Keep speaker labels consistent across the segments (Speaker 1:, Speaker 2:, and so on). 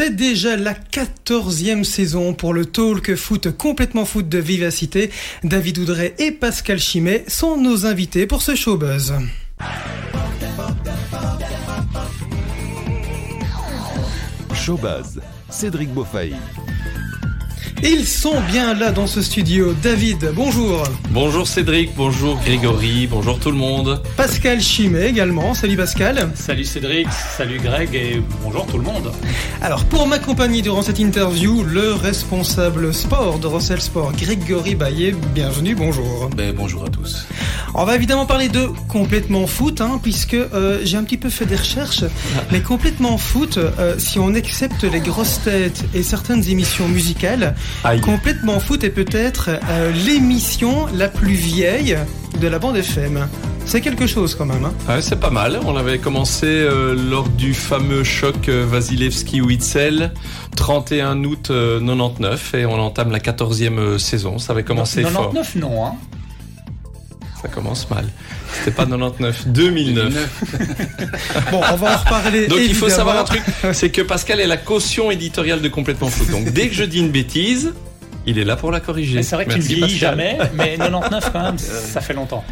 Speaker 1: C'est déjà la quatorzième saison pour le talk foot complètement foot de Vivacité. David Oudret et Pascal Chimet sont nos invités pour ce showbuzz.
Speaker 2: Showbuzz, Cédric Beaufaille.
Speaker 1: Ils sont bien là dans ce studio. David, bonjour.
Speaker 3: Bonjour Cédric, bonjour Grégory, bonjour tout le monde.
Speaker 1: Pascal Chimet également. Salut Pascal.
Speaker 4: Salut Cédric, salut Greg et bonjour tout le monde.
Speaker 1: Alors pour m'accompagner durant cette interview, le responsable sport de Rossel Sport, Grégory Baillet. Bienvenue, bonjour.
Speaker 5: Ben, bonjour à tous.
Speaker 1: On va évidemment parler de complètement foot, hein, puisque euh, j'ai un petit peu fait des recherches. Mais complètement foot, euh, si on accepte les grosses têtes et certaines émissions musicales,
Speaker 3: Aïe.
Speaker 1: complètement foot est peut-être euh, l'émission la plus vieille de la bande FM. C'est quelque chose quand même. Hein.
Speaker 3: Ouais, c'est pas mal. On avait commencé euh, lors du fameux choc euh, Vasilevski-Witzel, 31 août euh, 99, et on entame la 14e euh, saison. Ça avait commencé fort.
Speaker 4: 99 non, hein.
Speaker 3: Ça commence mal. C'était pas 99, 2009.
Speaker 1: Bon, on va en reparler.
Speaker 3: Donc il faut savoir un truc, c'est que Pascal est la caution éditoriale de Complètement Foot. Donc dès que je dis une bêtise, il est là pour la corriger.
Speaker 4: C'est vrai que tu ne
Speaker 3: Pascal.
Speaker 4: jamais, mais 99 quand même, ça fait longtemps.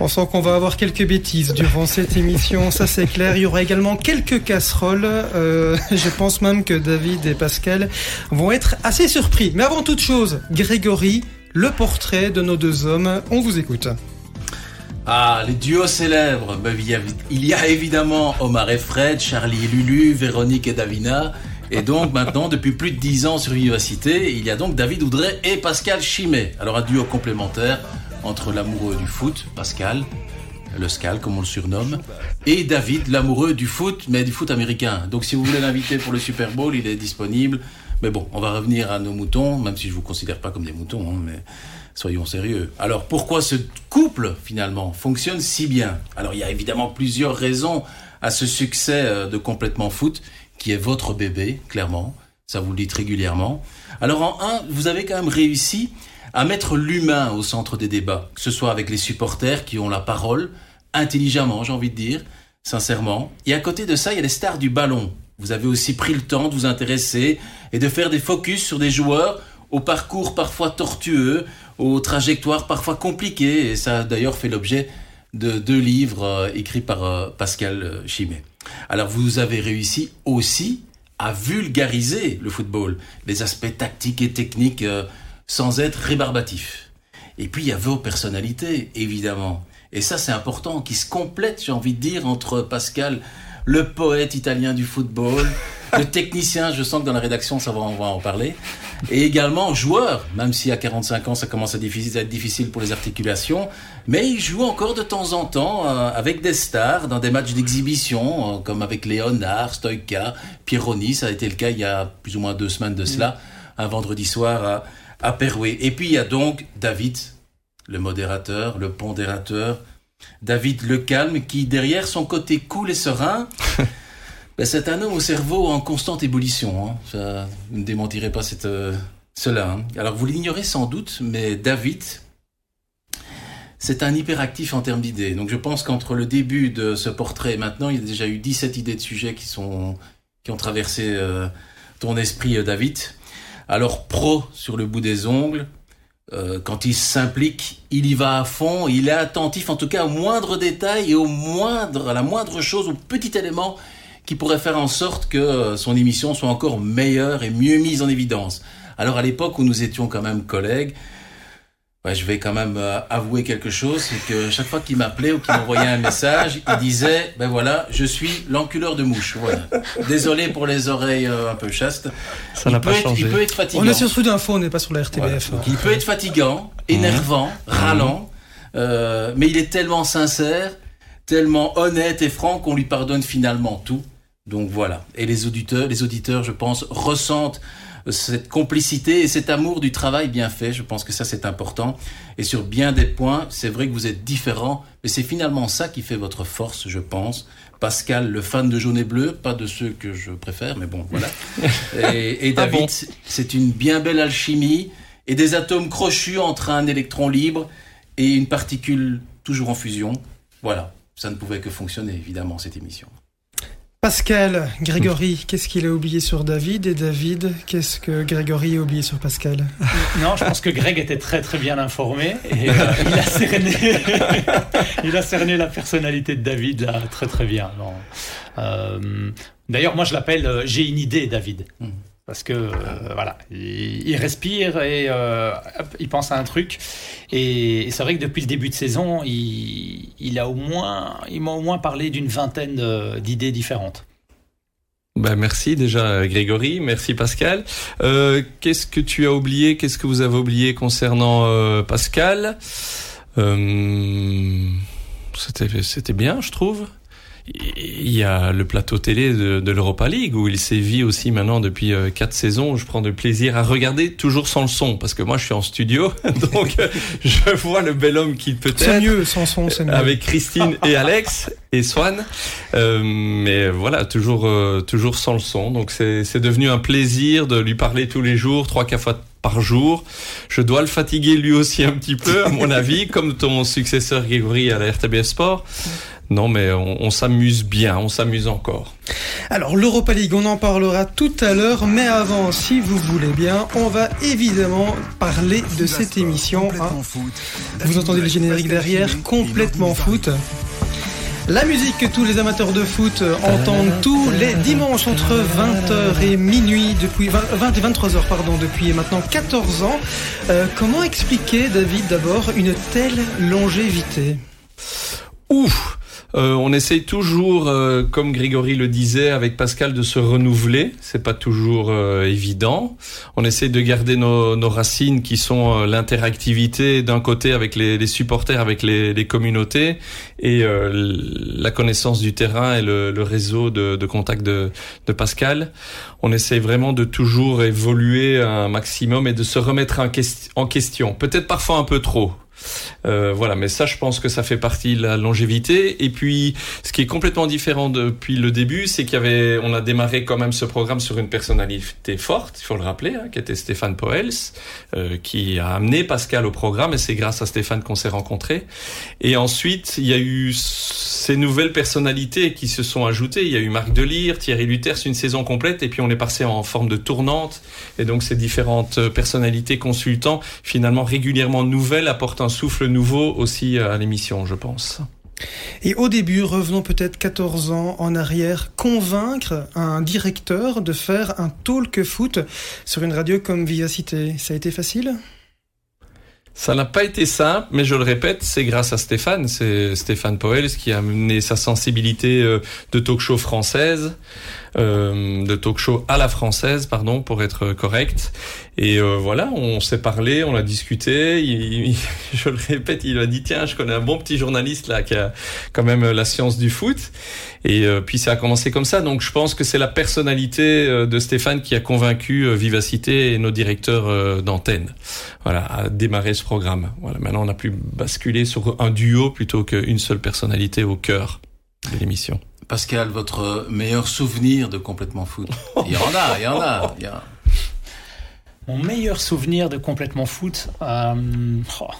Speaker 1: On sent qu'on va avoir quelques bêtises durant cette émission, ça c'est clair. Il y aura également quelques casseroles. Euh, je pense même que David et Pascal vont être assez surpris. Mais avant toute chose, Grégory, le portrait de nos deux hommes. On vous écoute.
Speaker 5: Ah, les duos célèbres. Ben, il, y a, évidemment Omar et Fred, Charlie et Lulu, Véronique et Davina. Et donc maintenant, depuis plus de 10 ans sur Vivacité, il y a donc David Oudret et Pascal Chimet. Alors un duo complémentaire entre l'amoureux du foot, Pascal, le Scal comme on le surnomme, et David, l'amoureux du foot, mais du foot américain. Donc si vous voulez l'inviter pour le Super Bowl, il est disponible. Mais bon, on va revenir à nos moutons, même si je vous considère pas comme des moutons, hein, mais soyons sérieux. Alors pourquoi ce couple finalement fonctionne si bien? Alors il y a évidemment plusieurs raisons à ce succès euh, de complètement foot, qui est votre bébé, clairement. Ça vous le dites régulièrement. Alors en un, vous avez quand même réussi à mettre l'humain au centre des débats, que ce soit avec les supporters qui ont la parole, intelligemment, j'ai envie de dire, sincèrement. Et à côté de ça, il y a les stars du ballon. Vous avez aussi pris le temps de vous intéresser et de faire des focus sur des joueurs au parcours parfois tortueux, aux trajectoires parfois compliquées. Et ça a d'ailleurs fait l'objet de deux livres euh, écrits par euh, Pascal euh, Chimet. Alors vous avez réussi aussi à vulgariser le football, les aspects tactiques et techniques sans être rébarbatif. Et puis il y a vos personnalités, évidemment. Et ça c'est important, qui se complètent, j'ai envie de dire, entre Pascal, le poète italien du football, le technicien, je sens que dans la rédaction ça va, on va en parler, et également joueur, même si à 45 ans ça commence à, difficile- à être difficile pour les articulations, mais il joue encore de temps en temps euh, avec des stars dans des matchs d'exhibition, euh, comme avec Léonard, Stoïka, Pierroni, ça a été le cas il y a plus ou moins deux semaines de cela, un vendredi soir à, à Perouet. Et puis il y a donc David, le modérateur, le pondérateur, David le calme, qui derrière son côté cool et serein, ben, c'est un homme au cerveau en constante ébullition. Hein. Ça, vous ne démentirez pas cette, euh, cela. hein. Alors vous l'ignorez sans doute, mais David, c'est un hyperactif en termes d'idées. Donc je pense qu'entre le début de ce portrait et maintenant, il y a déjà eu 17 idées de sujets qui, sont, qui ont traversé euh, ton esprit, euh, David. Alors pro sur le bout des ongles, euh, quand il s'implique, il y va à fond, il est attentif en tout cas au moindre détail et au moindre, à la moindre chose, au petit élément qui pourrait faire en sorte que euh, son émission soit encore meilleure et mieux mise en évidence. Alors à l'époque où nous étions quand même collègues, ouais, je vais quand même euh, avouer quelque chose, c'est que chaque fois qu'il m'appelait ou qu'il m'envoyait un message, il disait, ben voilà, je suis l'enculeur de mouches. Voilà. Désolé pour les oreilles euh, un peu chastes.
Speaker 3: Ça n'a
Speaker 5: peut
Speaker 3: pas
Speaker 5: être-
Speaker 3: changé.
Speaker 5: Il peut être fatigant.
Speaker 1: On est sur Sud Info, on n'est pas sur la
Speaker 5: Voilà.
Speaker 1: RTBF.
Speaker 5: Donc, il peut être fatigant, énervant, râlant, euh, mais il est tellement sincère, tellement honnête et franc qu'on lui pardonne finalement tout. Donc voilà. Et les auditeurs, les auditeurs, je pense, ressentent cette complicité et cet amour du travail bien fait. Je pense que ça c'est important. Et sur bien des points, c'est vrai que vous êtes différents, mais c'est finalement ça qui fait votre force, je pense. Pascal, le fan de jaune et bleu, pas de ceux que je préfère, mais bon, voilà. Et, et
Speaker 3: Ah
Speaker 5: David,
Speaker 3: bon
Speaker 5: c'est une bien belle alchimie et des atomes crochus entre un électron libre et une particule toujours en fusion. Voilà, ça ne pouvait que fonctionner, évidemment, cette émission.
Speaker 1: Pascal, Grégory, qu'est-ce qu'il a oublié sur David Et David, qu'est-ce que Grégory a oublié sur Pascal?
Speaker 4: Non, je pense que Greg était très très bien informé et euh, il, a cerné, il a cerné la personnalité de David là, très très bien. Euh, D'ailleurs, moi je l'appelle euh, J'ai une idée, David. Hmm. Parce que euh, voilà, il, respire et euh, il pense à un truc. Et, c'est vrai que depuis le début de saison, il, a au moins, il m'a au moins parlé d'une vingtaine d'idées différentes.
Speaker 3: Ben merci déjà Grégory, merci Pascal. Euh, qu'est-ce que tu as oublié? Qu'est-ce que vous avez oublié concernant Pascal? C'était bien, je trouve il y a le plateau télé de, de l'Europa League où il sévit aussi maintenant depuis euh, quatre saisons. Je prends de plaisir à regarder toujours sans le son parce que moi je suis en studio donc euh, je vois le bel homme qu'il peut être.
Speaker 1: C'est mieux sans son, c'est mieux.
Speaker 3: Avec Christine et Alex et Swan, euh, mais voilà toujours euh, toujours sans le son. Donc c'est c'est devenu un plaisir de lui parler tous les jours, trois quatre fois par jour. Je dois le fatiguer lui aussi un petit peu, à mon avis, comme ton successeur Grégory à la RTBF Sport. Non, mais on, s'amuse bien, on s'amuse encore.
Speaker 1: Alors l'Europa League, on en parlera tout à l'heure, mais avant, si vous voulez bien, on va évidemment parler de cette émission. Hein. Vous entendez le générique derrière, complètement foot. La musique que tous les amateurs de foot entendent tous les dimanches entre 20h et minuit depuis 20, et 23h pardon depuis maintenant 14 ans. Euh, comment expliquer David d'abord une telle longévité?
Speaker 3: Ouf euh, on essaye toujours, euh, comme Grégory le disait, avec Pascal, de se renouveler. C'est pas toujours euh, évident. On essaye de garder nos, racines, qui sont l'interactivité d'un côté avec les, supporters, avec les, communautés, et la connaissance du terrain et le, réseau de, de contact de, de Pascal. On essaye vraiment de toujours évoluer un maximum et de se remettre en question. Peut-être parfois un peu trop. Euh, voilà, mais ça, je pense que ça fait partie de la longévité. Et puis, ce qui est complètement différent depuis le début, c'est qu'il y avait, on a démarré quand même ce programme sur une personnalité forte, il faut le rappeler, hein, qui était Stéphane Poels, euh, qui a amené Pascal au programme, et c'est grâce à Stéphane qu'on s'est rencontrés. Et ensuite, il y a eu ces nouvelles personnalités qui se sont ajoutées. Il y a eu Marc Delire, Thierry Luther, une saison complète, et puis on est passé en forme de tournante. Et donc, ces différentes personnalités consultants, finalement régulièrement nouvelles, apportent un souffle nouveau aussi à l'émission, je pense.
Speaker 1: Et au début, revenons peut-être 14 ans en arrière, convaincre un directeur de faire un talk foot sur une radio comme Vivacité, ça a été facile?
Speaker 3: Ça n'a pas été simple, mais je le répète, c'est grâce à Stéphane. C'est Stéphane Poels qui a amené sa sensibilité euh, de talk show française, euh, de talk show à la française, pardon, pour être correct. Et euh, voilà, on s'est parlé, on a discuté. Je le répète, il a dit tiens, je connais un bon petit journaliste là qui a quand même la science du foot. Et euh, puis ça a commencé comme ça. Donc je pense que c'est la personnalité euh, de Stéphane qui a convaincu Vivacité et nos directeurs d'antenne. Voilà, à démarrer ce programme. Voilà, maintenant on a pu basculer sur un duo plutôt qu'une seule personnalité au cœur de l'émission.
Speaker 5: Pascal, votre meilleur souvenir de complètement foot Il y en a, il y en a. Il y a...
Speaker 4: Mon meilleur souvenir de complètement foot, euh, oh,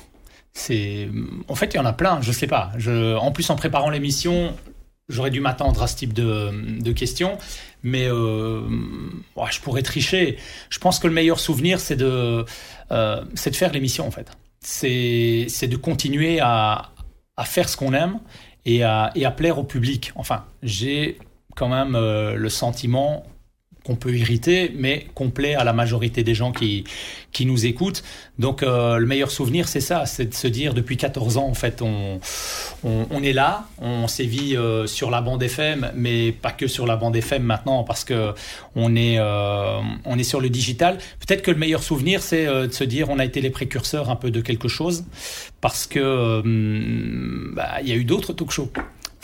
Speaker 4: c'est, en fait, il y en a plein. Je sais pas. En plus, en préparant l'émission, j'aurais dû m'attendre à ce type de, questions, mais euh, je pourrais tricher. Je pense que le meilleur souvenir, c'est de, euh, faire l'émission en fait. C'est, de continuer à faire ce qu'on aime et à, et à plaire au public. Enfin, j'ai quand même le sentiment qu'on peut irriter, mais complet à la majorité des gens qui, qui nous écoutent. Donc euh, le meilleur souvenir, c'est ça, c'est de se dire depuis 14 ans, en fait, on, on, est là, on sévit euh, sur la bande FM, mais pas que sur la bande FM maintenant, parce que on est, euh, on est sur le digital. Peut-être que le meilleur souvenir, c'est de se dire on a été les précurseurs un peu de quelque chose, parce que bah, il y a eu d'autres talk shows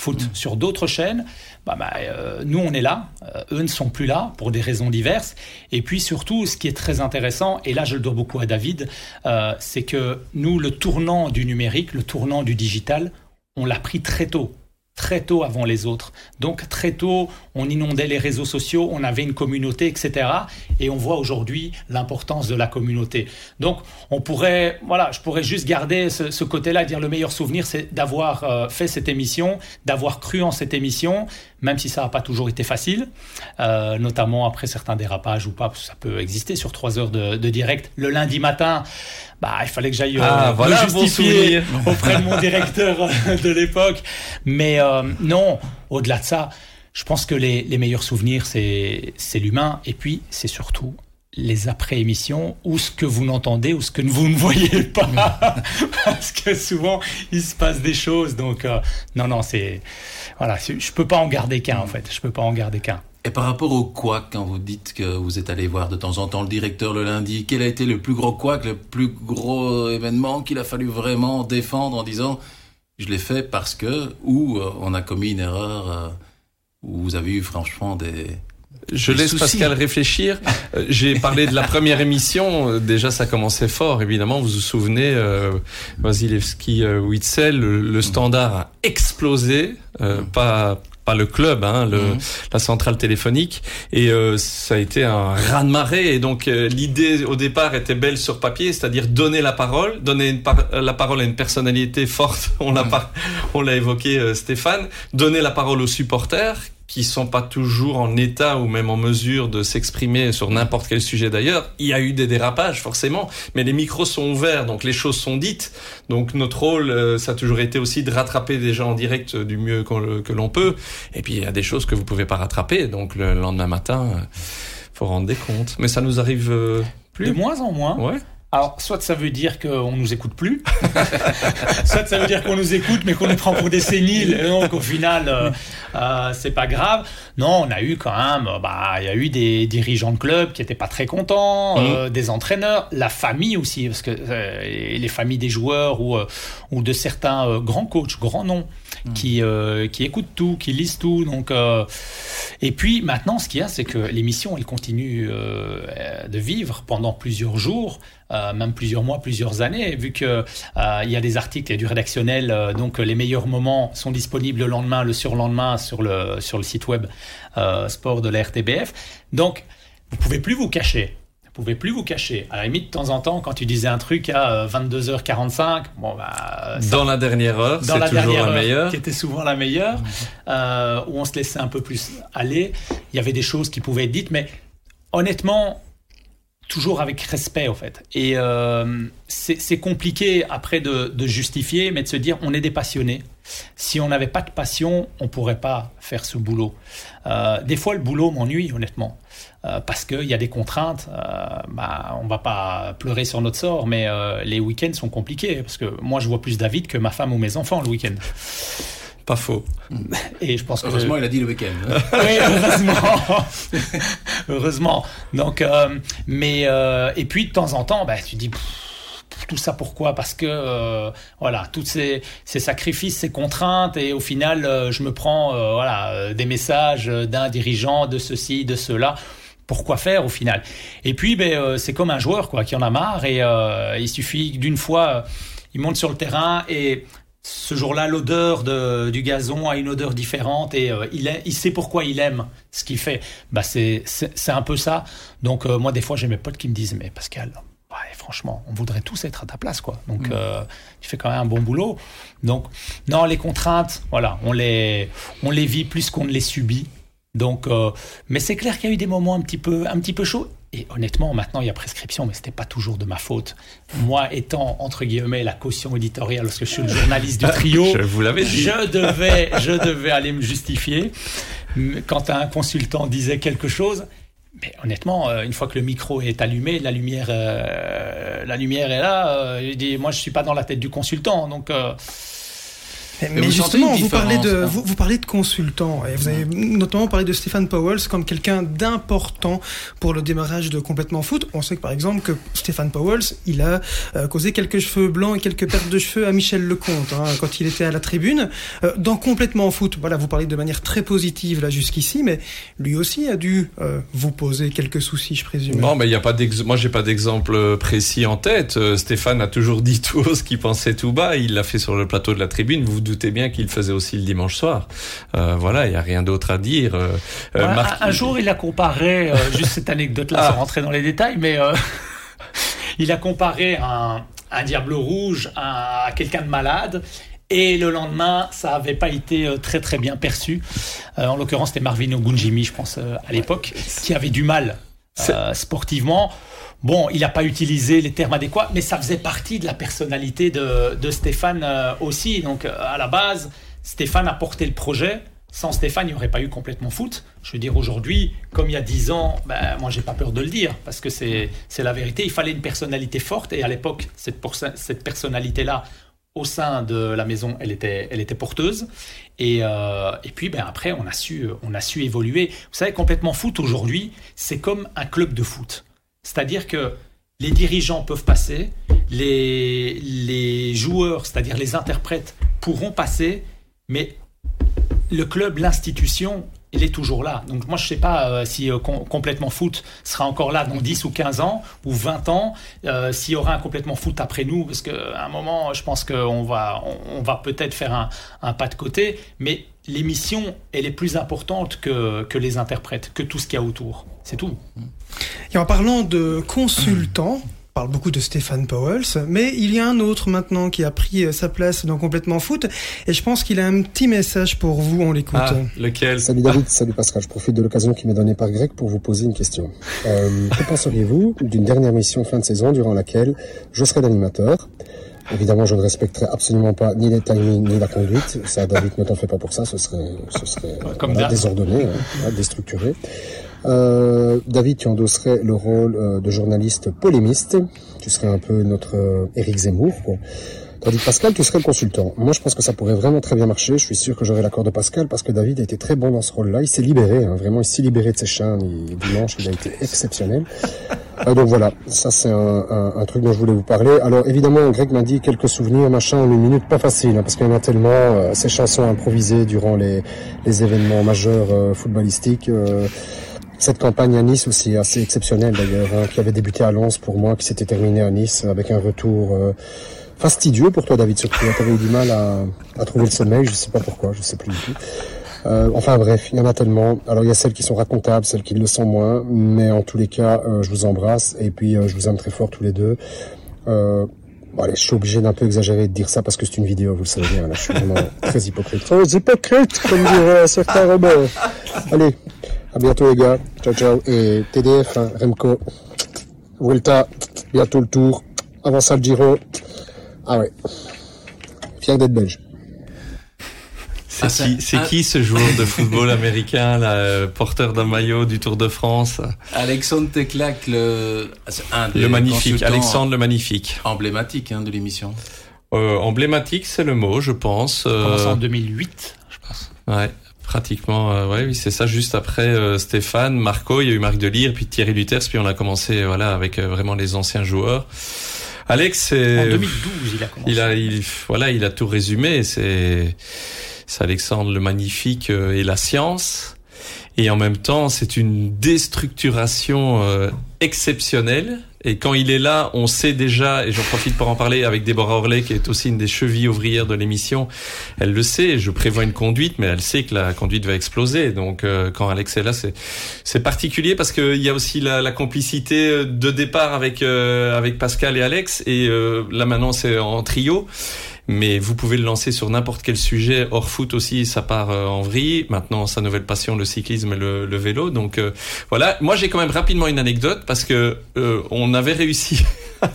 Speaker 4: foot sur d'autres chaînes, bah, bah, euh, nous on est là, euh, eux ne sont plus là pour des raisons diverses. Et puis surtout, ce qui est très intéressant, et là je le dois beaucoup à David, euh, c'est que nous, le tournant du numérique, le tournant du digital, on l'a pris très tôt. Très tôt avant les autres. Donc très tôt, on inondait les réseaux sociaux, on avait une communauté, etc. Et on voit aujourd'hui l'importance de la communauté. Donc on pourrait, voilà, je pourrais juste garder ce, côté-là, dire le meilleur souvenir, c'est d'avoir euh, fait cette émission, d'avoir cru en cette émission, même si ça n'a pas toujours été facile, euh, notamment après certains dérapages ou pas, ça peut exister sur trois heures de, direct. Le lundi matin, bah, il fallait que j'aille euh,
Speaker 3: ah, voilà
Speaker 4: justifier auprès de mon directeur de l'époque. Mais euh, non, au-delà de ça, je pense que les, les meilleurs souvenirs, c'est l'humain. Et puis, c'est surtout les après-émissions ou ce que vous n'entendez ou ce que vous ne voyez pas. Parce que souvent il se passe des choses. Donc euh, non non c'est voilà je peux pas en garder qu'un en fait. Je peux pas en garder qu'un.
Speaker 5: Et par rapport au quoi quand vous dites que vous êtes allé voir de temps en temps le directeur le lundi quel a été le plus gros quoi le plus gros événement qu'il a fallu vraiment défendre en disant je l'ai fait parce que ou euh, on a commis une erreur euh, ou vous avez eu franchement des
Speaker 3: je laisse Pascal réfléchir. Euh, j'ai parlé de la première émission. Euh, déjà, ça commençait fort, évidemment. Vous vous souvenez, euh, Wasilewski euh, Witzel, le, standard a explosé. Euh, pas pas le club, hein, le, mhm. la centrale téléphonique, et ça a été un raz de marée. Et donc l'idée au départ était belle sur papier, c'est-à-dire donner la parole, donner la parole à une personnalité forte. On l'a pas, on l'a évoqué, Stéphane. Donner la parole aux supporters qui sont pas toujours en état ou même en mesure de s'exprimer sur n'importe quel sujet d'ailleurs. Il y a eu des dérapages forcément, mais les micros sont ouverts, donc les choses sont dites. Donc notre rôle, euh, ça a toujours été aussi de rattraper des gens en direct du mieux que l'on peut. Et puis il y a des choses que vous pouvez pas rattraper, donc le lendemain matin, euh, faut rendre des comptes. Mais ça nous arrive euh, plus.
Speaker 4: De moins en moins.
Speaker 3: Ouais.
Speaker 4: Alors, soit ça veut dire qu'on nous écoute plus, soit ça veut dire qu'on nous écoute mais qu'on nous prend pour des séniles, et donc au final, euh, euh, c'est pas grave. Non, on a eu quand même, euh, bah, il y a eu des dirigeants de club qui étaient pas très contents, euh, mmh. des entraîneurs, la famille aussi, parce que les familles des joueurs ou, ou de certains grands coachs, grands noms, mmh. qui, qui écoutent tout, qui lisent tout. Donc, et puis maintenant, ce qu'il y a, c'est que l'émission, elle continue de vivre pendant plusieurs jours. Euh, même plusieurs mois, plusieurs années, vu que euh, il y a des articles, a du rédactionnel, euh, donc les meilleurs moments sont disponibles le lendemain, le surlendemain sur le sur le site web sport de la RTBF. Donc vous pouvez plus vous cacher. Vous pouvez plus vous cacher. À la limite, de temps en temps, quand tu disais un truc à 22h45, bon bah
Speaker 3: dans la dernière heure, c'est toujours la meilleure,
Speaker 4: qui était souvent la meilleure, où on se laissait un peu plus aller. Il y avait des choses qui pouvaient être dites, mais honnêtement, toujours avec respect en fait. Et euh, c'est compliqué après de, justifier, mais de se dire on est des passionnés. Si on n'avait pas de passion, on pourrait pas faire ce boulot. Euh, des fois, le boulot m'ennuie honnêtement. Euh, parce qu'il y a des contraintes, bah, on va pas pleurer sur notre sort, mais les week-ends sont compliqués, parce que moi je vois plus David que ma femme ou mes enfants le week-end.
Speaker 3: Pas faux.
Speaker 5: Et je pense heureusement, il a dit le week-end.
Speaker 4: oui, heureusement. heureusement. Donc, euh, mais euh, et puis de temps en temps, bah, tu dis. Tout ça pourquoi? Parce que euh, voilà, tous ces, ces, sacrifices, ces contraintes, et au final, je me prends voilà des messages d'un dirigeant, de ceci, de cela pourquoi faire au final? Et puis, ben, c'est comme un joueur quoi, qui en a marre et il suffit d'une fois, il monte sur le terrain et ce jour-là, l'odeur du gazon a une odeur différente et euh, il, il sait pourquoi il aime ce qu'il fait. Bah, c'est un peu ça. Donc, euh, moi, des fois, j'ai mes potes qui me disent Mais Pascal, franchement, on voudrait tous être à ta place, quoi. Donc, mm. euh, tu fais quand même un bon boulot. Donc, non, les contraintes, voilà, on les, on les vit plus qu'on ne les subit. Donc, mais c'est clair qu'il y a eu des moments un petit peu, un petit peu chauds. Et honnêtement, maintenant, il y a prescription, mais c'était pas toujours de ma faute. Moi, étant, entre guillemets, la caution éditoriale, parce que je suis le journaliste du trio,
Speaker 3: je, vous l'avais dit.
Speaker 4: je devais, je devais aller me justifier. Quand un consultant disait quelque chose, mais honnêtement, euh, une fois que le micro est allumé, la lumière, euh, la lumière est là. Euh, moi, je suis pas dans la tête du consultant, donc
Speaker 1: mais, justement, vous parlez de hein. vous, vous, parlez de consultants et vous avez notamment parlé de Stéphane Powell comme quelqu'un d'important pour le démarrage de complètement foot. On sait que par exemple que Stéphane Powell, il a euh, causé quelques cheveux blancs et quelques pertes de cheveux à Michel Lecomte hein, quand il était à la tribune. Euh, dans complètement foot, voilà, vous parlez de manière très positive là jusqu'ici, mais lui aussi a dû euh, vous poser quelques soucis, je présume.
Speaker 3: Non, mais il y a pas d'exemple. Moi, j'ai pas d'exemple précis en tête. Stéphane a toujours dit tout ce qu'il pensait tout bas. Il l'a fait sur le plateau de la tribune. Vous doutez bien qu'il faisait aussi le dimanche soir. Euh, voilà, il y a rien d'autre à dire. Euh,
Speaker 4: ouais, un, jour, il a comparé, juste cette anecdote-là, sans ah. rentrer dans les détails, mais il a comparé un, un diable rouge à quelqu'un de malade et le lendemain, ça n'avait pas été euh, très très bien perçu. Euh, en l'occurrence, c'était Marvin Ogunjimi, je pense, euh, à l'époque, qui avait du mal sportivement. Bon, il n'a pas utilisé les termes adéquats, mais ça faisait partie de la personnalité de, Stéphane aussi. Donc, à la base, Stéphane a porté le projet. Sans Stéphane, il n'y aurait pas eu complètement foot. Je veux dire, aujourd'hui, comme il y a dix ans, ben, moi, j'ai pas peur de le dire, parce que c'est la vérité. Il fallait une personnalité forte, et à l'époque, cette, cette personnalité-là, au sein de la maison, elle était, elle était porteuse. Et, euh, et puis ben, après, on a, su, on a su évoluer. Vous savez, complètement foot aujourd'hui, c'est comme un club de foot. C'est-à-dire que les dirigeants peuvent passer, les, les joueurs, c'est-à-dire les interprètes, pourront passer, mais le club, l'institution, il est toujours là. Donc moi, je ne sais pas euh, si euh, complètement foot sera encore là dans 10 ou 15 ans ou 20 ans, euh, s'il y aura un complètement foot après nous, parce qu'à un moment, je pense qu'on va, on, va peut-être faire un, un, pas de côté, mais l'émission, elle est plus importante que, que les interprètes, que tout ce qu'il y a autour. C'est tout.
Speaker 1: Et en parlant de consultants, parle beaucoup de Stéphane Powell, mais il y a un autre maintenant qui a pris euh, sa place dans Complètement Foot, et je pense qu'il a un petit message pour vous, on l'écoute. Ah,
Speaker 3: lequel?
Speaker 2: Salut David, salut Pascal, je profite de l'occasion qui m'est donnée par Greg pour vous poser une question. Euh, que penseriez-vous d'une dernière mission fin de saison durant laquelle je serai l'animateur? Évidemment, je ne respecterai absolument pas ni les timings ni la conduite. Ça, David, ne t'en fais pas pour ça. Ce serait, ce serait Comme désordonné, hein, déstructuré. Euh, David, tu endosserais le rôle euh, de journaliste polémiste. Tu serais un peu notre euh, Éric Zemmour. Quoi. Tandis que Pascal, tu serais le consultant. Moi, je pense que ça pourrait vraiment très bien marcher. Je suis sûr que j'aurai l'accord de Pascal parce que David a été très bon dans ce rôle-là. Il s'est libéré, hein, vraiment, il s'est libéré de ses chaînes. dimanche, il a été exceptionnel. Euh, donc voilà, ça c'est un, un, un, truc dont je voulais vous parler. Alors évidemment, Greg m'a dit quelques souvenirs, machin, une minute, pas facile, hein, parce qu'il y en a tellement. Euh, ces chansons improvisées durant les, les événements majeurs euh, footballistiques. Euh, cette campagne à Nice aussi assez exceptionnelle d'ailleurs, hein, qui avait débuté à Lens pour moi, qui s'était terminée à Nice avec un retour fastidieux pour toi, David, surtout. Tu avais eu du mal à, à, trouver le sommeil, je sais pas pourquoi, je sais plus du tout. Euh, enfin bref, il y en a tellement. Alors il y a celles qui sont racontables, celles qui le sont moins, mais en tous les cas, euh, je vous embrasse et puis euh, je vous aime très fort tous les deux. Euh, bon, allez, je suis obligé d'un peu exagérer de dire ça parce que c'est une vidéo, vous le savez bien. Là, je suis vraiment très hypocrite. Très hypocrite, comme dirait certains Robert. Allez, à bientôt les gars. Ciao ciao et TDF, hein, Remco, Vuelta, bientôt le tour. Avant ça le Giro. Ah ouais. Fier d'être belge.
Speaker 3: C'est ah, qui, c'est qui ce joueur de football américain, là, porteur d'un maillot du Tour de France?
Speaker 5: Alexandre Teclac, le,
Speaker 3: un le magnifique, Alexandre le magnifique,
Speaker 5: emblématique hein, de l'émission.
Speaker 3: Euh, emblématique, c'est le mot, je pense.
Speaker 4: Euh... en 2008, je pense.
Speaker 3: Ouais. Pratiquement, euh, ouais, oui, c'est ça. Juste après euh, Stéphane, Marco, il y a eu Marc Delire, puis Thierry Luters, puis on a commencé, voilà, avec vraiment les anciens joueurs. Alex, c'est
Speaker 4: en 2012, il a commencé.
Speaker 3: Il a, il, voilà, il a tout résumé. C'est, c'est Alexandre le Magnifique euh, et la science. Et en même temps, c'est une déstructuration euh, exceptionnelle. Et quand il est là, on sait déjà, et j'en profite pour en parler avec Déborah Orley, qui est aussi une des chevilles ouvrières de l'émission, elle le sait, je prévois une conduite, mais elle sait que la conduite va exploser. Donc euh, quand Alex est là, c'est, particulier parce qu'il y a aussi la, la, complicité de départ avec, avec Pascal et Alex, et là maintenant c'est en trio mais vous pouvez le lancer sur n'importe quel sujet. Hors foot aussi, ça part euh, en vrille. Maintenant, sa nouvelle passion, le cyclisme et le, le vélo. Donc euh, voilà. Moi, j'ai quand même rapidement une anecdote parce que euh, on avait réussi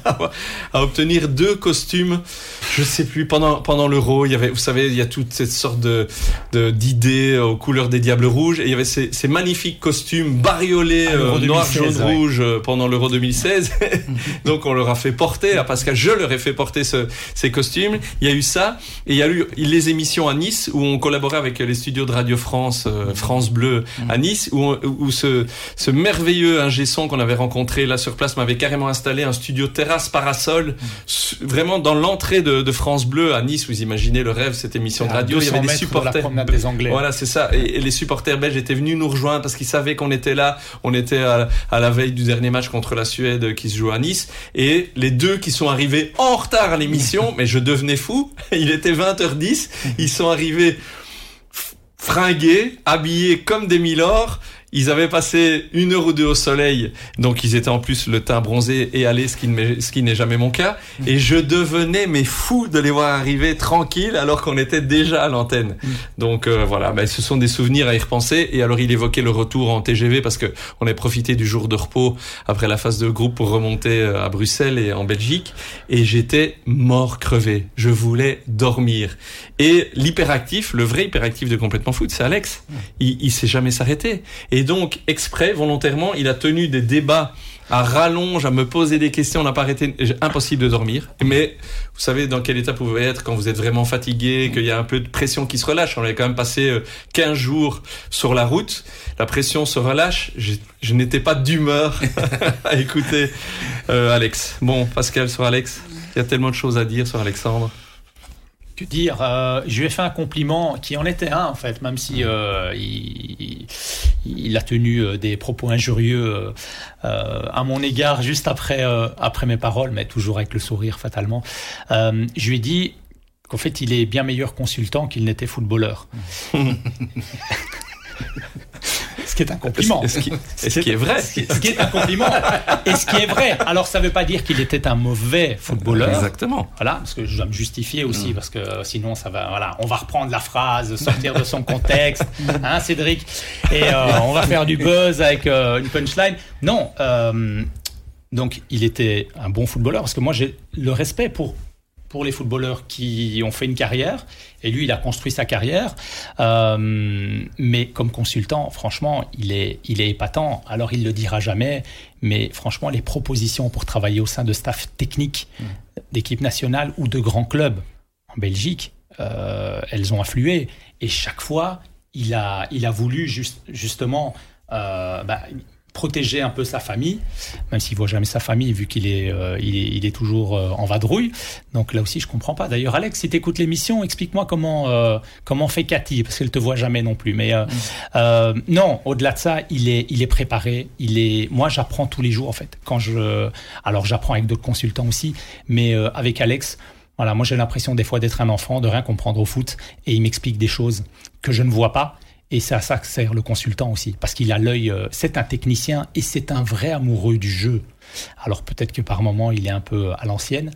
Speaker 3: à obtenir deux costumes. Je sais plus pendant pendant l'Euro, il y avait, vous savez, il y a toute cette sorte de d'idées aux couleurs des diables rouges et il y avait ces, ces magnifiques costumes bariolés ah, noir, jaune, rouge pendant l'Euro 2016. Donc on leur a fait porter, parce que je leur ai fait porter ce, ces costumes. Il y a eu ça et il y a eu les émissions à Nice où on collaborait avec les studios de Radio France, euh, France Bleu à Nice, où, où ce, ce merveilleux ingé son qu'on avait rencontré là sur place m'avait carrément installé un studio terrasse parasol, vraiment dans l'entrée de, de, France Bleu à Nice. Vous imaginez le rêve, cette émission de radio. Il y avait des supporters.
Speaker 4: des Anglais.
Speaker 3: Voilà, c'est ça. Et, les supporters belges étaient venus nous rejoindre parce qu'ils savaient qu'on était là. On était à, à, la veille du dernier match contre la Suède qui se joue à Nice. Et les deux qui sont arrivés en retard à l'émission, mais je devenais fou Il était 20h10. Ils sont arrivés fringués, habillés comme des milords. Ils avaient passé une heure ou deux au soleil, donc ils étaient en plus le teint bronzé et allé, ce qui n'est jamais mon cas. Et je devenais mais fou de les voir arriver tranquille alors qu'on était déjà à l'antenne. Donc euh, voilà, ben, ce sont des souvenirs à y repenser. Et alors il évoquait le retour en TGV parce que on a profité du jour de repos après la phase de groupe pour remonter euh, à Bruxelles et en Belgique. Et j'étais mort crevé. Je voulais dormir. Et l'hyperactif, le vrai hyperactif de complètement foot, c'est Alex. Il, il s'est jamais s'arrêter. Et donc exprès, volontairement, il a tenu des débats à rallonge, à me poser des questions, on n'a pas arrêté, impossible de dormir. Mais vous savez dans quel état vous pouvez être quand vous êtes vraiment fatigué, qu'il y a un peu de pression qui se relâche. On avait quand même passé euh, 15 jours sur la route, la pression se relâche. Je, je n'étais pas d'humeur à écouter euh, Alex. Bon, Pascal sur Alex, il y a tellement de choses à dire sur Alexandre.
Speaker 4: Que dire euh, Je lui ai fait un compliment qui en était un en fait, même si euh, il, il a tenu euh, des propos injurieux euh, euh, à mon égard juste après euh, après mes paroles, mais toujours avec le sourire fatalement. Je lui ai dit qu'en fait il est bien meilleur consultant qu'il n'était footballeur. Ce qui est un compliment.
Speaker 3: Est-ce qui, est-ce qui est vrai?
Speaker 4: Ce qui, ce qui est un compliment. Et ce qui est vrai. Alors, ça ne veut pas dire qu'il était un mauvais footballeur.
Speaker 3: Exactement.
Speaker 4: Voilà, parce que je dois me justifier aussi, parce que sinon, ça va. Voilà, on va reprendre la phrase, sortir de son contexte, hein, Cédric, et euh, on va faire du buzz avec euh, une punchline. Non. euh, donc, il était un bon footballeur, parce que moi, j'ai le respect pour pour les footballeurs qui ont fait une carrière, et lui, il a construit sa carrière. Euh, mais comme consultant, franchement, il est, il est épatant. Alors, il le dira jamais, mais franchement, les propositions pour travailler au sein de staff technique d'équipe nationale ou de grands clubs en Belgique, euh, elles ont afflué. Et chaque fois, il a, il a voulu juste, justement euh, bah, protéger un peu sa famille, même s'il voit jamais sa famille vu qu'il est, euh, il est, il est toujours euh, en vadrouille. Donc là aussi, je comprends pas. D'ailleurs, Alex, si tu écoutes l'émission, explique-moi comment euh, comment fait Cathy, parce qu'elle te voit jamais non plus. Mais euh, euh, non, au-delà de ça, il est, il est préparé. Il est. Moi, j'apprends tous les jours en fait. Quand je, alors j'apprends avec d'autres consultants aussi, mais euh, avec Alex. Voilà, moi j'ai l'impression des fois d'être un enfant, de rien comprendre au foot, et il m'explique des choses que je ne vois pas. Et c'est à ça que sert le consultant aussi, parce qu'il a l'œil, euh, c'est un technicien et c'est un vrai amoureux du jeu. Alors peut-être que par moment il est un peu à l'ancienne,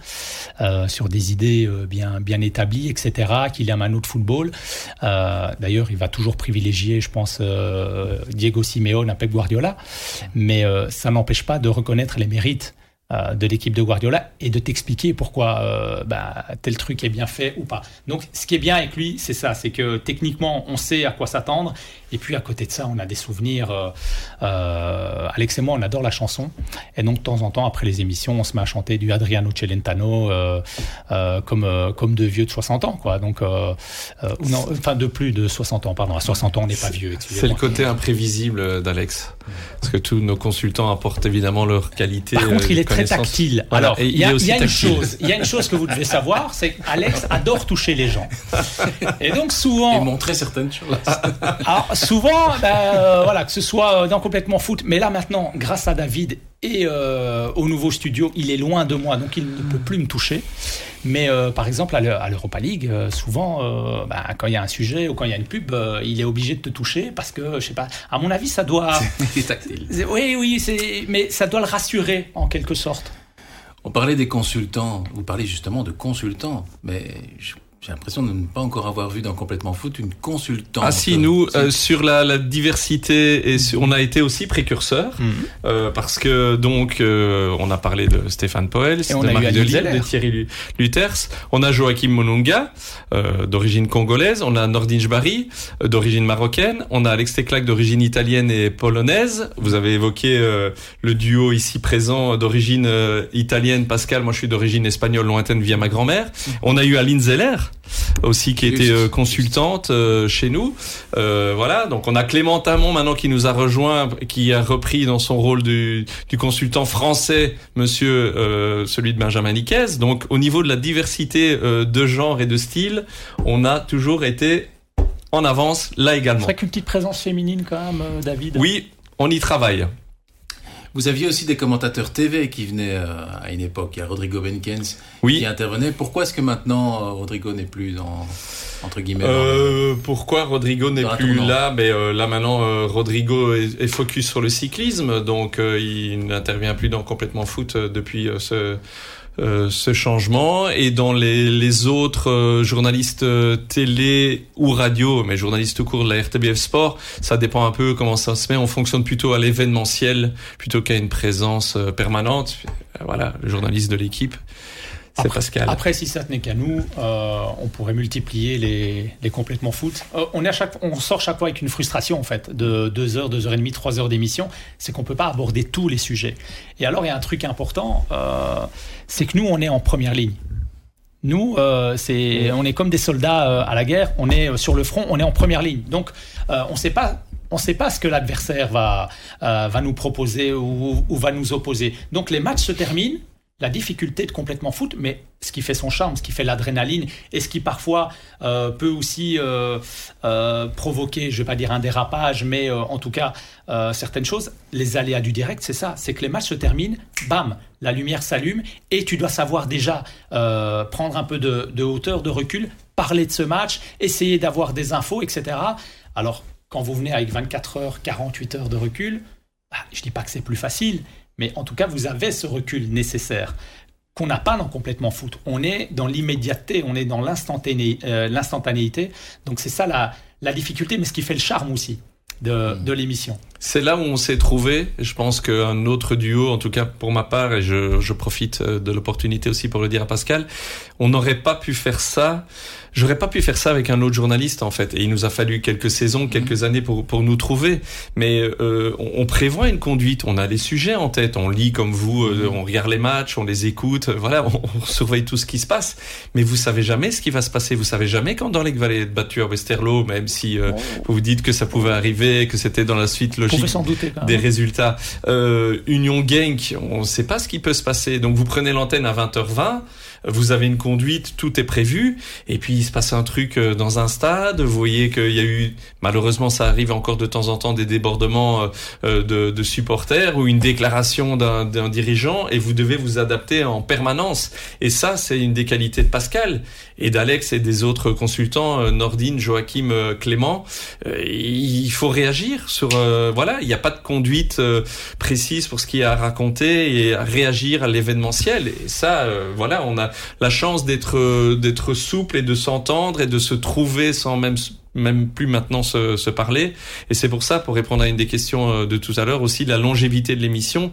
Speaker 4: euh, sur des idées euh, bien, bien établies, etc., qu'il aime un autre football. Euh, D'ailleurs, il va toujours privilégier, je pense, euh, Diego Simeone à Pep Guardiola, mais ça n'empêche pas de reconnaître les mérites de l'équipe de Guardiola et de t'expliquer pourquoi euh, bah, tel truc est bien fait ou pas. Donc ce qui est bien avec lui, c'est ça, c'est que techniquement on sait à quoi s'attendre et puis à côté de ça on a des souvenirs. Euh, euh, Alex et moi on adore la chanson et donc de temps en temps après les émissions on se met à chanter du Adriano Celentano euh, euh, comme euh, comme de vieux de 60 ans quoi. Donc euh, euh, ou non, enfin de plus de 60 ans pardon. À 60 ans on n'est pas vieux.
Speaker 3: C'est le côté imprévisible d'Alex. Parce que tous nos consultants apportent évidemment leur qualité.
Speaker 4: Par contre,
Speaker 3: euh,
Speaker 4: il est très tactile.
Speaker 3: Voilà.
Speaker 4: Alors,
Speaker 3: Et
Speaker 4: il y a, y une chose, il y a une chose que vous devez savoir, c'est qu'Alex adore toucher les gens. Et donc
Speaker 5: Et
Speaker 4: souvent,
Speaker 5: montrer certaines choses.
Speaker 4: alors souvent, ben, euh, voilà, que ce soit dans complètement foot, mais là maintenant, grâce à David et euh, au nouveau studio, il est loin de moi, donc il ne peut plus me toucher. Mais euh, par exemple, à l'E- à l'Europa League, euh, souvent, euh, ben, quand il y a un sujet ou quand il y a une pub, euh, il est obligé de te toucher parce que, je sais pas, à mon avis, ça doit.
Speaker 5: Il est tactile.
Speaker 4: Oui, oui, c'est, mais ça doit le rassurer en quelque sorte.
Speaker 5: On parlait des consultants. Vous parlez justement de consultants. Mais je- j'ai l'impression de ne pas encore avoir vu dans Complètement Foot une consultante.
Speaker 3: Ah si, nous, euh, sur la, la diversité, et sur- on a été aussi précurseurs, euh, parce que donc, euh, on a parlé de Stéphane Poel, de
Speaker 4: a eu
Speaker 3: Marie
Speaker 4: Zeller.
Speaker 3: de Thierry Lu- Luters, on a Joachim Monunga, euh, d'origine congolaise, on a Nordin Jbari, euh, d'origine marocaine, on a Alex Teclac d'origine italienne et polonaise, vous avez évoqué euh, le duo ici présent d'origine euh, italienne, Pascal, moi je suis d'origine espagnole lointaine via ma grand-mère, on a eu Aline Zeller, aussi qui était euh, consultante euh, chez nous. Euh, voilà, donc on a Clément Tamon maintenant qui nous a rejoint, qui a repris dans son rôle du, du consultant français, monsieur euh, celui de Benjamin Niquez. Donc au niveau de la diversité euh, de genre et de style, on a toujours été en avance là
Speaker 4: C'est
Speaker 3: également.
Speaker 4: vrai qu'une petite présence féminine quand même, euh, David.
Speaker 3: Oui, on y travaille.
Speaker 5: Vous aviez aussi des commentateurs TV qui venaient euh, à une époque. Il y a Rodrigo Benkens
Speaker 3: Oui.
Speaker 5: qui intervenait. Pourquoi est-ce que maintenant euh, Rodrigo n'est plus dans entre guillemets dans
Speaker 3: Euh, pourquoi Rodrigo n'est plus là? Mais euh, là maintenant, Rodrigo est, est focus sur le cyclisme, donc il n'intervient plus dans complètement foot depuis ce euh, ce changement et dans les, les autres euh, journalistes euh, télé ou radio, mais journalistes tout court de la RTBF Sport, ça dépend un peu comment ça se met. On fonctionne plutôt à l'événementiel plutôt qu'à une présence euh, permanente. Voilà, le journaliste de l'équipe,
Speaker 4: Après-
Speaker 3: Pascal.
Speaker 4: Après, si ça tenait qu'à nous, euh, on pourrait multiplier les, les complètement foot. Euh, on, est à chaque, on sort chaque fois avec une frustration, en fait, de 2 heures, 2 heures et demie, 3 heures d'émission. C'est qu'on peut pas aborder tous les sujets. Et alors, il y a un truc important, euh, c'est que nous, on est en première ligne. Nous, euh, c'est, on est comme des soldats euh, à la guerre. On est euh, sur le front, on est en première ligne. Donc, on ne sait pas. On sait pas ce que l'adversaire va, va nous proposer ou, ou va nous opposer. Donc les matchs se terminent, la difficulté de complètement foot, mais ce qui fait son charme, ce qui fait l'adrénaline, et ce qui parfois euh, peut aussi euh, euh, provoquer, je vais pas dire un dérapage, mais en tout cas certaines choses, les aléas du direct, c'est ça, c'est que les matchs se terminent, bam, la lumière s'allume, et tu dois savoir déjà prendre un peu de, de hauteur, de recul, parler de ce match, essayer d'avoir des infos, etc. Alors, quand vous venez avec 24 heures, 48 heures de recul, bah, je dis pas que c'est plus facile, mais en tout cas, vous avez ce recul nécessaire qu'on n'a pas dans complètement foot. On est dans l'immédiateté, on est dans euh, l'instantanéité. Donc c'est ça la, la difficulté, mais ce qui fait le charme aussi de, de l'émission.
Speaker 3: C'est là où on s'est trouvé. Je pense qu'un autre duo, en tout cas pour ma part, et je, je profite euh, de l'opportunité aussi pour le dire à Pascal, on n'aurait pas pu faire ça. J'aurais pas pu faire ça avec un autre journaliste en fait. Et il nous a fallu quelques saisons, quelques années pour pour nous trouver. Mais euh, on, on prévoit une conduite. On a des sujets en tête. On lit comme vous. euh, on regarde les matchs, on les écoute. Voilà, on, on surveille tout ce qui se passe. Mais vous savez jamais ce qui va se passer. Vous savez jamais quand Dorleck va être battu à Westerlo, même si euh, vous vous dites que ça pouvait arriver, que c'était dans la suite
Speaker 4: On
Speaker 3: logique
Speaker 4: peut s'en douter
Speaker 3: des résultats. Euh, Union Genk, on ne sait pas ce qui peut se passer. Donc vous prenez l'antenne à 20h20, vous avez une conduite, tout est prévu, et puis il se passe un truc euh, dans un stade, vous voyez qu'il y a eu, malheureusement ça arrive encore de temps en temps, des débordements euh, euh, de, de supporters ou une déclaration d'un d'un dirigeant, et vous devez vous adapter en permanence. Et ça, c'est une des qualités de Pascal et d'Alex et des autres consultants, euh, Nordine, Joachim, euh, Clément. Euh, il faut réagir sur voilà il n'y a pas de conduite précise pour ce qui est à raconter et à réagir à l'événementiel et ça voilà on a la chance d'être d'être souple et de s'entendre et de se trouver sans même même plus maintenant se, parler. Et c'est pour ça pour répondre à une des questions euh, de tout à l'heure aussi la longévité de l'émission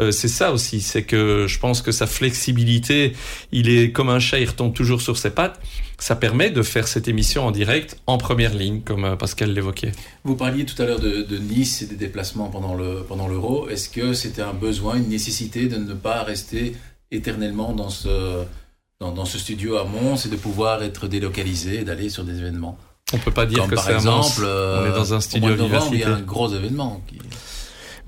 Speaker 3: euh, c'est ça aussi c'est que je pense que sa flexibilité il est comme un chat il retombe toujours sur ses pattes. Ça permet de faire cette émission en direct en première ligne comme euh, Pascal l'évoquait.
Speaker 5: Vous parliez tout à l'heure de, de Nice et des déplacements pendant le pendant l'Euro. Est-ce que c'était un besoin, une nécessité de ne pas rester éternellement dans ce dans, dans ce studio à Mons et de pouvoir être délocalisé et d'aller sur des événements?
Speaker 3: On peut pas dire
Speaker 5: Comme
Speaker 3: que
Speaker 5: par
Speaker 3: c'est
Speaker 5: exemple, euh,
Speaker 3: on est dans un
Speaker 5: au
Speaker 3: studio
Speaker 5: mois de novembre, il y a un gros événement. Qui...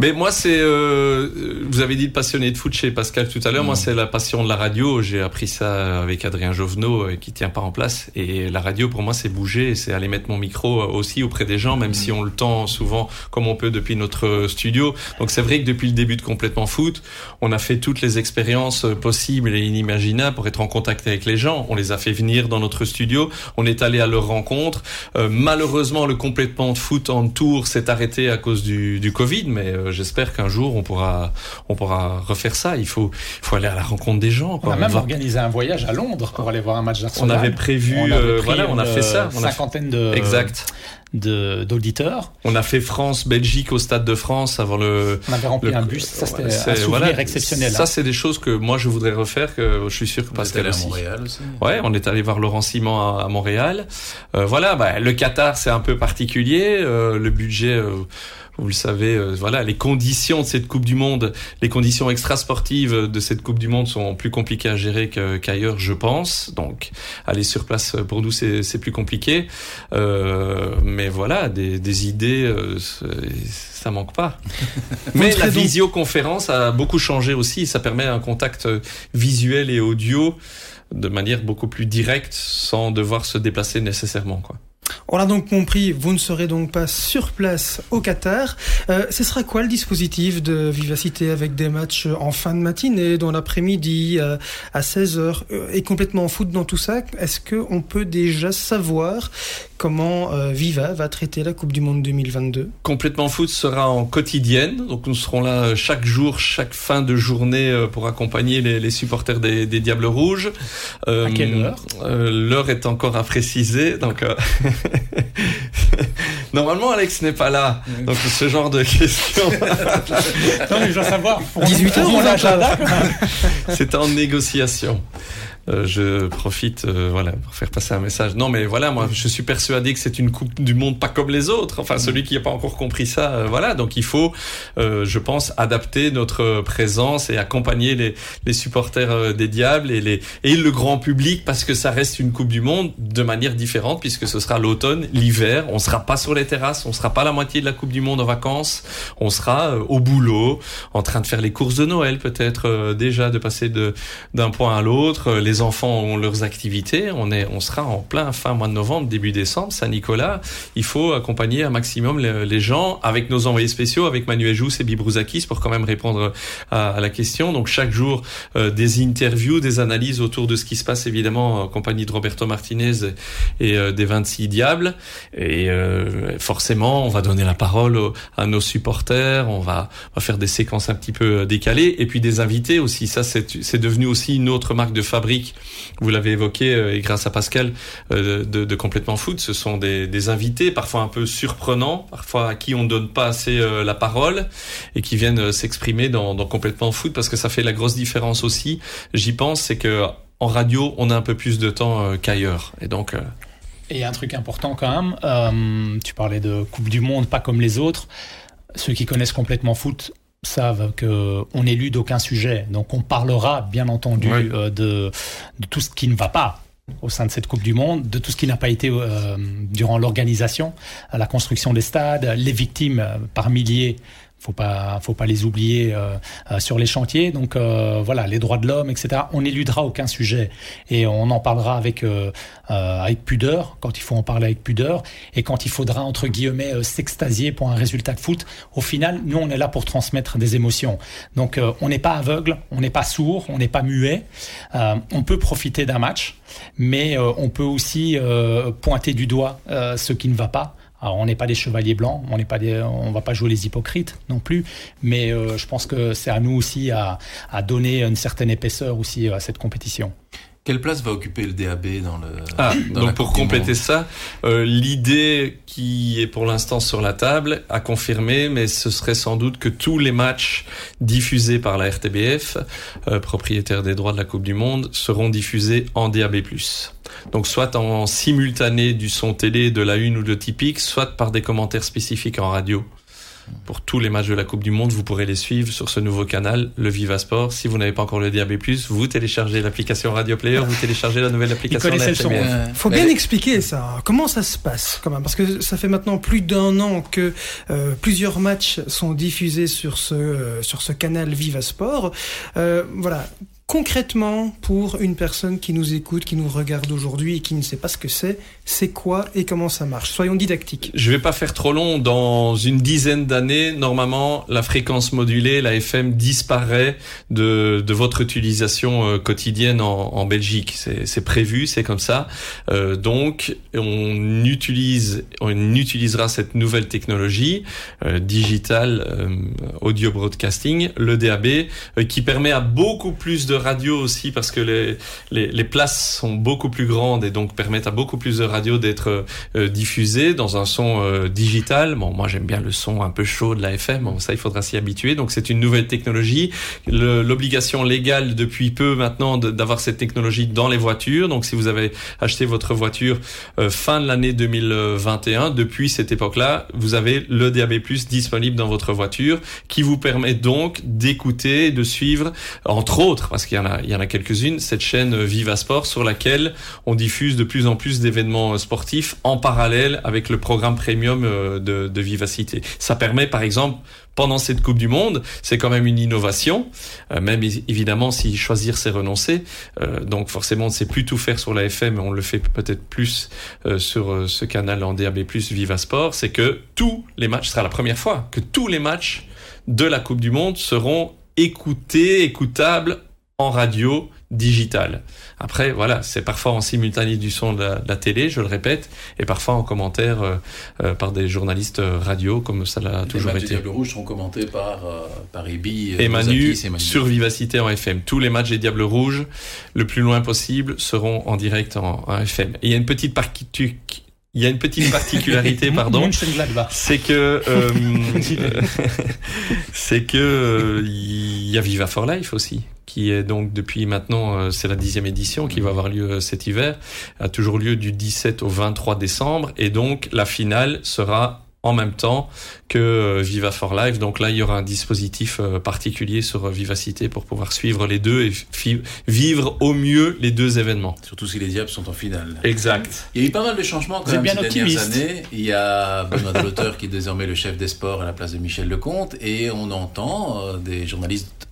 Speaker 3: Mais moi, c'est. Euh, vous avez dit de passionné de foot chez Pascal tout à l'heure.
Speaker 5: Mm.
Speaker 3: Moi, c'est la passion de la radio. J'ai appris ça avec Adrien Jovenot, euh, qui tient pas en place. Et la radio, pour moi, c'est bouger, c'est aller mettre mon micro euh, aussi auprès des gens, même
Speaker 5: Mm.
Speaker 3: si on le tend souvent comme on peut depuis notre euh, studio. Donc, c'est vrai que depuis le début de complètement foot, on a fait toutes les expériences euh, possibles et inimaginables pour être en contact avec les gens. On les a fait venir dans notre studio. On est allé à leur rencontre. Euh, malheureusement, le complètement de foot en tour s'est arrêté à cause du, du Covid, mais euh, j'espère qu'un jour on pourra, on pourra refaire ça. Il faut, il faut aller à la rencontre des gens.
Speaker 4: On
Speaker 3: Quoi.
Speaker 4: a même
Speaker 3: va-
Speaker 4: organisé un voyage à Londres pour aller voir un match
Speaker 3: on
Speaker 4: d'Arsenal.
Speaker 3: avait prévu,
Speaker 4: On avait
Speaker 3: euh,
Speaker 4: pris
Speaker 3: voilà, on a
Speaker 4: une
Speaker 3: fait ça. On a fait-
Speaker 4: cinquantaine de
Speaker 3: exact.
Speaker 4: de- d'auditeurs.
Speaker 3: On a fait France-Belgique au Stade de France avant le.
Speaker 4: On avait rempli
Speaker 3: le-
Speaker 4: un bus. Ça, c'était un
Speaker 3: c'est-
Speaker 4: souvenir
Speaker 3: voilà.
Speaker 4: exceptionnel.
Speaker 3: Ça,
Speaker 4: hein.
Speaker 3: c'est des choses que moi je voudrais refaire. Que je suis sûr que Pascal
Speaker 5: à. Montréal aussi.
Speaker 3: Ouais, on est allé voir Laurent Simon à, à Montréal. Euh, voilà, bah, le Qatar c'est un peu particulier. Euh, le budget, euh, vous le savez, euh, voilà, les conditions de cette Coupe du Monde, les conditions extrasportives de cette Coupe du Monde sont plus compliquées à gérer qu'ailleurs, je pense. Donc, aller sur place euh, pour nous c'est plus compliqué. Euh, mais voilà, des, des idées, euh, ça manque pas. mais la visioconférence a beaucoup changé aussi. Ça permet un contact euh, visuel et audio de manière beaucoup plus directe sans devoir se déplacer nécessairement quoi.
Speaker 1: On a donc compris, vous ne serez donc pas sur place au Qatar. Euh, ce sera quoi le dispositif de Vivacité avec des matchs en fin de matinée, dans l'après-midi, euh, à 16h, euh, et complètement en foot dans tout ça? Est-ce qu'on peut déjà savoir comment euh, Viva va traiter la Coupe du Monde 2022
Speaker 3: Complètement foot sera en quotidienne, donc nous serons là chaque jour, chaque fin de journée euh, pour accompagner les, les supporters des, des, Diables Rouges.
Speaker 4: Euh, à quelle heure?
Speaker 3: L'heure est encore à préciser, donc normalement Alex n'est pas là, donc ce genre de questions.
Speaker 4: non mais je veux savoir.
Speaker 1: 18 h
Speaker 4: mon agenda.
Speaker 3: C'est en négociation. Euh, je profite euh, voilà pour faire passer un message. Non mais voilà, moi je suis persuadé que c'est une coupe du monde pas comme les autres. Enfin celui qui n'a pas encore compris ça, euh, voilà. Donc il faut, je pense, adapter notre présence et accompagner les, les supporters des Diables et les et le grand public parce que ça reste une coupe du monde de manière différente puisque ce sera l'automne, l'hiver. On sera pas sur les terrasses, on sera pas la moitié de la coupe du monde en vacances. On sera au boulot, en train de faire les courses de Noël peut-être déjà de passer de d'un point à l'autre. Les enfants ont leurs activités. On est, on sera en plein fin mois de novembre, début décembre, Saint-Nicolas. Il faut accompagner un maximum les, gens avec nos envoyés spéciaux, avec Manuel Jousse et Bibrouzakis pour quand même répondre à, la question. Donc chaque jour euh, des interviews, des analyses autour de ce qui se passe évidemment en compagnie de Roberto Martinez et euh, des 26 diables. Et euh, forcément, on va donner la parole à nos supporters. On va faire des séquences un petit peu décalées et puis des invités aussi. Ça, c'est devenu aussi une autre marque de fabrique vous l'avez évoqué, euh, et grâce à Pascal, euh, de, Complètement Foot, ce sont des, invités, parfois un peu surprenants, parfois à qui on ne donne pas assez euh, la parole, et qui viennent s'exprimer dans, Complètement Foot, parce que ça fait la grosse différence aussi, j'y pense, c'est que en radio, on a un peu plus de temps qu'ailleurs. Et donc...
Speaker 4: Et un truc important quand même, tu parlais de Coupe du Monde, pas comme les autres. Ceux qui connaissent complètement foot savent qu'on n'élude aucun sujet. Donc on parlera bien entendu oui. euh, de, de, tout ce qui ne va pas au sein de cette Coupe du Monde, de tout ce qui n'a pas été euh, durant l'organisation, la construction des stades, les victimes par milliers faut pas faut pas les oublier euh, euh, sur les chantiers. Donc euh, voilà les droits de l'homme etc on n'éludera aucun sujet. Et on en parlera avec euh, avec pudeur quand il faut en parler avec pudeur et quand il faudra entre guillemets s'extasier pour un résultat de foot. Au final nous on est là pour transmettre des émotions. Donc on n'est pas aveugle on n'est pas sourd on n'est pas muet. On peut profiter d'un match mais on peut aussi pointer du doigt ce qui ne va pas alors on n'est pas des chevaliers blancs, on n'est pas on va pas jouer les hypocrites non plus, mais euh, je pense que c'est à nous aussi à, à, donner une certaine épaisseur aussi à cette compétition.
Speaker 5: Quelle place va occuper le DAB dans le
Speaker 3: ah, dans donc pour compléter ça, euh, l'idée qui est pour l'instant sur la table a confirmé, mais ce serait sans doute que tous les matchs diffusés par la RTBF, euh, propriétaire des droits de la Coupe du Monde, seront diffusés en DAB+. Donc soit en simultané du son télé de la une ou de typique, soit par des commentaires spécifiques en radio. Pour tous les matchs de la Coupe du Monde, vous pourrez les suivre sur ce nouveau canal, le Viva Sport. Si vous n'avez pas encore le DAB+, vous téléchargez l'application Radio Player, vous téléchargez la nouvelle application.
Speaker 1: Il son. Euh, faut bien expliquer ça. Comment ça se passe quand même? Parce que ça fait maintenant plus d'un an que euh, plusieurs matchs sont diffusés sur ce euh, sur ce canal Viva Sport. Euh, voilà concrètement pour une personne qui nous écoute, qui nous regarde aujourd'hui et qui ne sait pas ce que c'est, c'est quoi et comment ça marche? Soyons didactiques.
Speaker 3: Je vais pas faire trop long. Dans une dizaine d'années, normalement, la fréquence modulée, la FM, disparaît de, de votre utilisation euh, quotidienne en, en Belgique. C'est prévu, c'est comme ça. Euh, donc, on utilise, on utilisera cette nouvelle technologie euh, digitale, euh, audio broadcasting, le DAB, euh, qui permet à beaucoup plus de radio aussi parce que les, les, les, places sont beaucoup plus grandes et donc permettent à beaucoup plus de radios d'être euh, diffusées dans un son euh, digital. Bon, moi j'aime bien le son un peu chaud de la FM, bon, ça il faudra s'y habituer. Donc c'est une nouvelle technologie. L'obligation légale depuis peu maintenant d'avoir cette technologie dans les voitures. Donc si vous avez acheté votre voiture euh, fin de l'année 2021, depuis cette époque-là, vous avez le DAB+ disponible dans votre voiture qui vous permet donc d'écouter, de suivre, entre autres, parce qu'il y en a, y en a quelques-unes, cette chaîne Viva Sport sur laquelle on diffuse de plus en plus d'événements sportifs en parallèle avec le programme premium de, de Vivacité. Ça permet par exemple pendant cette Coupe du Monde. C'est quand même une innovation, euh, même évidemment si choisir c'est renoncer. Euh, donc forcément on ne sait plus tout faire sur la FM, on le fait peut-être plus euh, sur ce canal en DAB+, Viva Sport. C'est que tous les matchs, ce sera la première fois que tous les matchs de la Coupe du Monde seront écoutés, écoutables en radio digital. Après, voilà, c'est parfois en simultané du son de la, télé, je le répète, et parfois en commentaire euh, euh, par des journalistes radio, comme ça l'a toujours été. Les
Speaker 5: Diable Rouge sont commentés par, euh, par Ebi
Speaker 3: et, Manu, sur Vivacité en FM. Tous les matchs des Diables Rouges, le plus loin possible, seront en direct en, FM. Et il y a une petite il y a une petite particularité, pardon, c'est que c'est que il y a Viva for Life aussi qui est donc depuis maintenant, euh, c'est la dixième édition qui va avoir lieu euh, cet hiver, a toujours lieu du 17 au 23 décembre, et donc la finale sera en même temps que euh, Viva for Life. Donc là, il y aura un dispositif particulier sur Vivacité pour pouvoir suivre les deux et vivre au mieux les deux événements.
Speaker 5: Surtout si les Diables sont en finale.
Speaker 3: Exact.
Speaker 5: Il y a eu pas mal de changements quand même ces dernières années. Il y a Benoît Deloteur qui est désormais le chef des sports à la place de Michel Lecomte et on entend des journalistes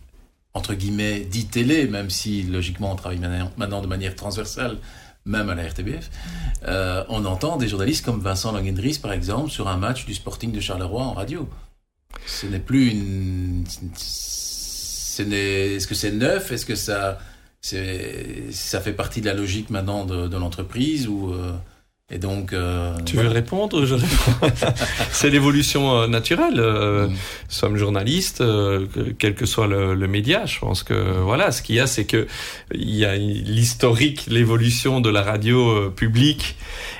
Speaker 5: entre guillemets, dit télé, même si logiquement on travaille maintenant de manière transversale, même à la RTBF, euh, on entend des journalistes comme Vincent Langendries, par exemple, sur un match du Sporting de Charleroi en radio. Ce n'est plus une... Est-ce que c'est neuf? Est-ce que ça, ça fait partie de la logique maintenant de, l'entreprise ou... Euh, et donc, euh,
Speaker 3: tu veux répondre Je réponds. c'est l'évolution euh, naturelle. Euh, mm. Nous sommes journalistes, euh, quel que soit le, le, média. Je pense que voilà, ce qu'il y a, c'est que il y a l'historique, l'évolution de la radio publique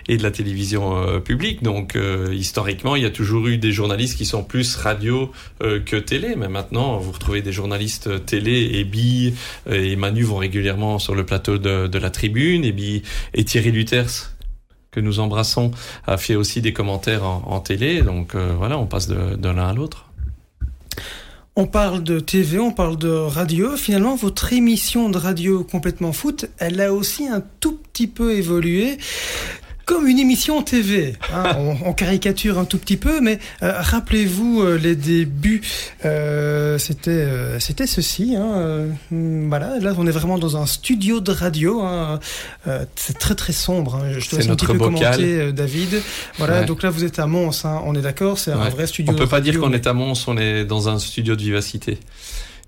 Speaker 3: et de la télévision publique. Donc, historiquement, il y a toujours eu des journalistes qui sont plus radio que télé. Mais maintenant, vous retrouvez des journalistes télé. Et Bi et Manu vont régulièrement sur le plateau de, de la Tribune. Et Bi et Thierry Luters que nous embrassons a fait aussi des commentaires en, télé. Donc euh, voilà, on passe de, l'un à l'autre.
Speaker 1: On parle de TV, on parle de radio. Finalement, votre émission de radio complètement foot, elle a aussi un tout petit peu évolué comme une émission TV. Hein, on, caricature un tout petit peu, mais euh, rappelez-vous euh, les débuts. Euh, c'était c'était ceci. Hein, voilà, là on est vraiment dans un studio de radio. Hein, c'est très très sombre. Hein,
Speaker 3: je te laisse un petit peu commenter,
Speaker 1: David. Voilà, donc là vous êtes à Mons. on est d'accord, c'est un vrai studio.
Speaker 3: On peut pas dire qu'on est à Mons, on est dans un studio de vivacité.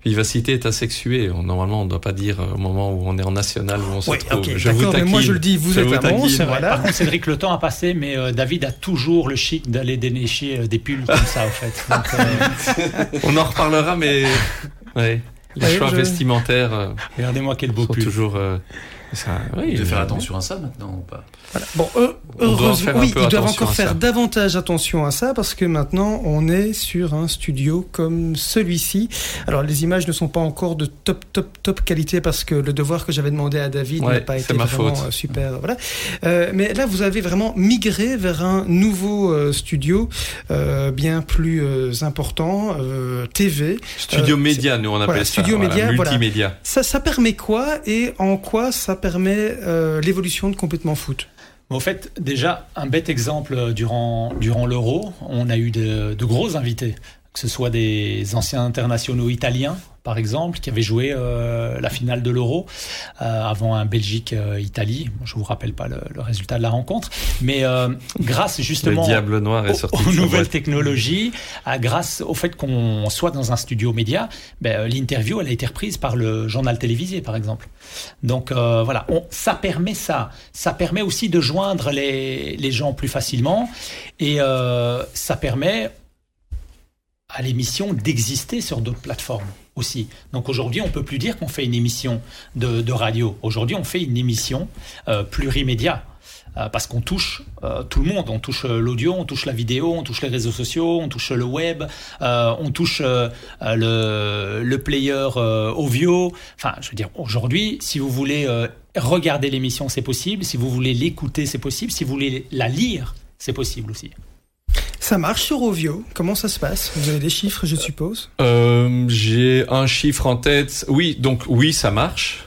Speaker 3: Vivacité est asexuée. Normalement, on ne doit pas dire au moment où on est en national où on se trouve.
Speaker 1: je vous mais moi je le dis, vous êtes à Mons, voilà.
Speaker 4: Par contre, Cédric, le temps a passé, mais euh, David a toujours le chic d'aller dénicher euh, des pulls comme ça, en fait.
Speaker 3: Euh, on en reparlera, mais ouais, les choix vestimentaires.
Speaker 4: Regardez-moi quel beau pull.
Speaker 3: Toujours
Speaker 5: ça, oui, de faire attention à ça maintenant ou pas
Speaker 1: Bon, heureusement, oui, ils doivent encore faire davantage attention à ça parce que maintenant on est sur un studio comme celui-ci. Alors les images ne sont pas encore de top top top qualité parce que le devoir que j'avais demandé à David n'a pas été vraiment euh, super. Voilà. Euh, mais là vous avez vraiment migré vers un nouveau euh, studio euh, bien plus euh, important, TV.
Speaker 3: Studio média, nous on appelle ça.
Speaker 1: Studio média,
Speaker 3: multimédia.
Speaker 1: Ça, ça permet quoi et en quoi ça permet euh, l'évolution de complètement foot.
Speaker 4: Au fait, déjà, un bête exemple euh, durant, durant l'Euro, on a eu de, de gros invités, que ce soit des anciens internationaux italiens, par exemple, qui avait joué euh, la finale de l'Euro euh, avant un Belgique-Italie. je vous rappelle pas le, résultat de la rencontre, mais euh, grâce justement
Speaker 3: noir est
Speaker 4: sorti aux, nouvelles technologies, grâce au fait qu'on soit dans un studio média, ben, l'interview elle a été reprise par le journal télévisé, par exemple. Donc voilà, on, ça permet ça. Ça permet aussi de joindre les, les gens plus facilement et ça permet à l'émission d'exister sur d'autres plateformes aussi. Donc aujourd'hui, on peut plus dire qu'on fait une émission de, radio. Aujourd'hui, on fait une émission euh, plurimédia. Euh, parce qu'on touche euh, tout le monde, on touche l'audio, on touche la vidéo, on touche les réseaux sociaux, on touche le web, on touche le, le, player audio. Enfin, je veux dire, aujourd'hui, si vous voulez regarder l'émission, c'est possible. Si vous voulez l'écouter, c'est possible. Si vous voulez la lire, c'est possible aussi.
Speaker 1: Ça marche sur Ovio? Comment ça se passe? Vous avez des chiffres, je suppose?
Speaker 3: Euh, J'ai un chiffre en tête. Oui, donc oui, ça marche.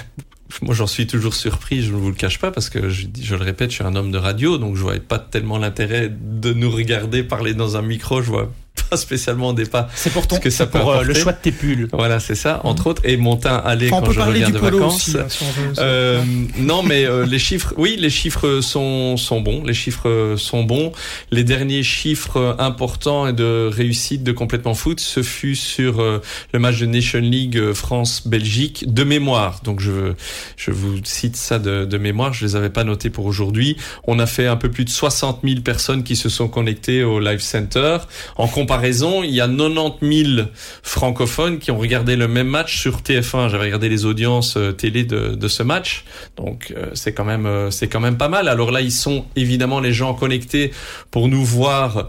Speaker 3: Moi, j'en suis toujours surpris, je ne vous le cache pas, parce que je, je, le répète, je suis un homme de radio, donc je vois pas tellement l'intérêt de nous regarder parler dans un micro. Je vois pas spécialement des pas.
Speaker 4: C'est pour, ton, que ça pour euh, le choix de tes pulls.
Speaker 3: Voilà, c'est ça, entre autres, et mon teint allé quand je reviens de vacances. Aussi, hein, si veut, euh, non, mais euh, les chiffres, oui, les chiffres sont sont bons, les chiffres sont bons. Les derniers chiffres importants et de réussite de complètement foot, ce fut sur euh, le match de Nation League France-Belgique de mémoire. Donc je je vous cite ça de, de mémoire, je les avais pas notés pour aujourd'hui. On a fait un peu plus de 60 000 personnes qui se sont connectées au Live Center en comparaison, il y a 90 000 francophones qui ont regardé le même match sur TF1. J'avais regardé les audiences euh, télé de, ce match, donc euh, c'est quand même euh, c'est quand même pas mal. Alors là, ils sont évidemment les gens connectés pour nous voir,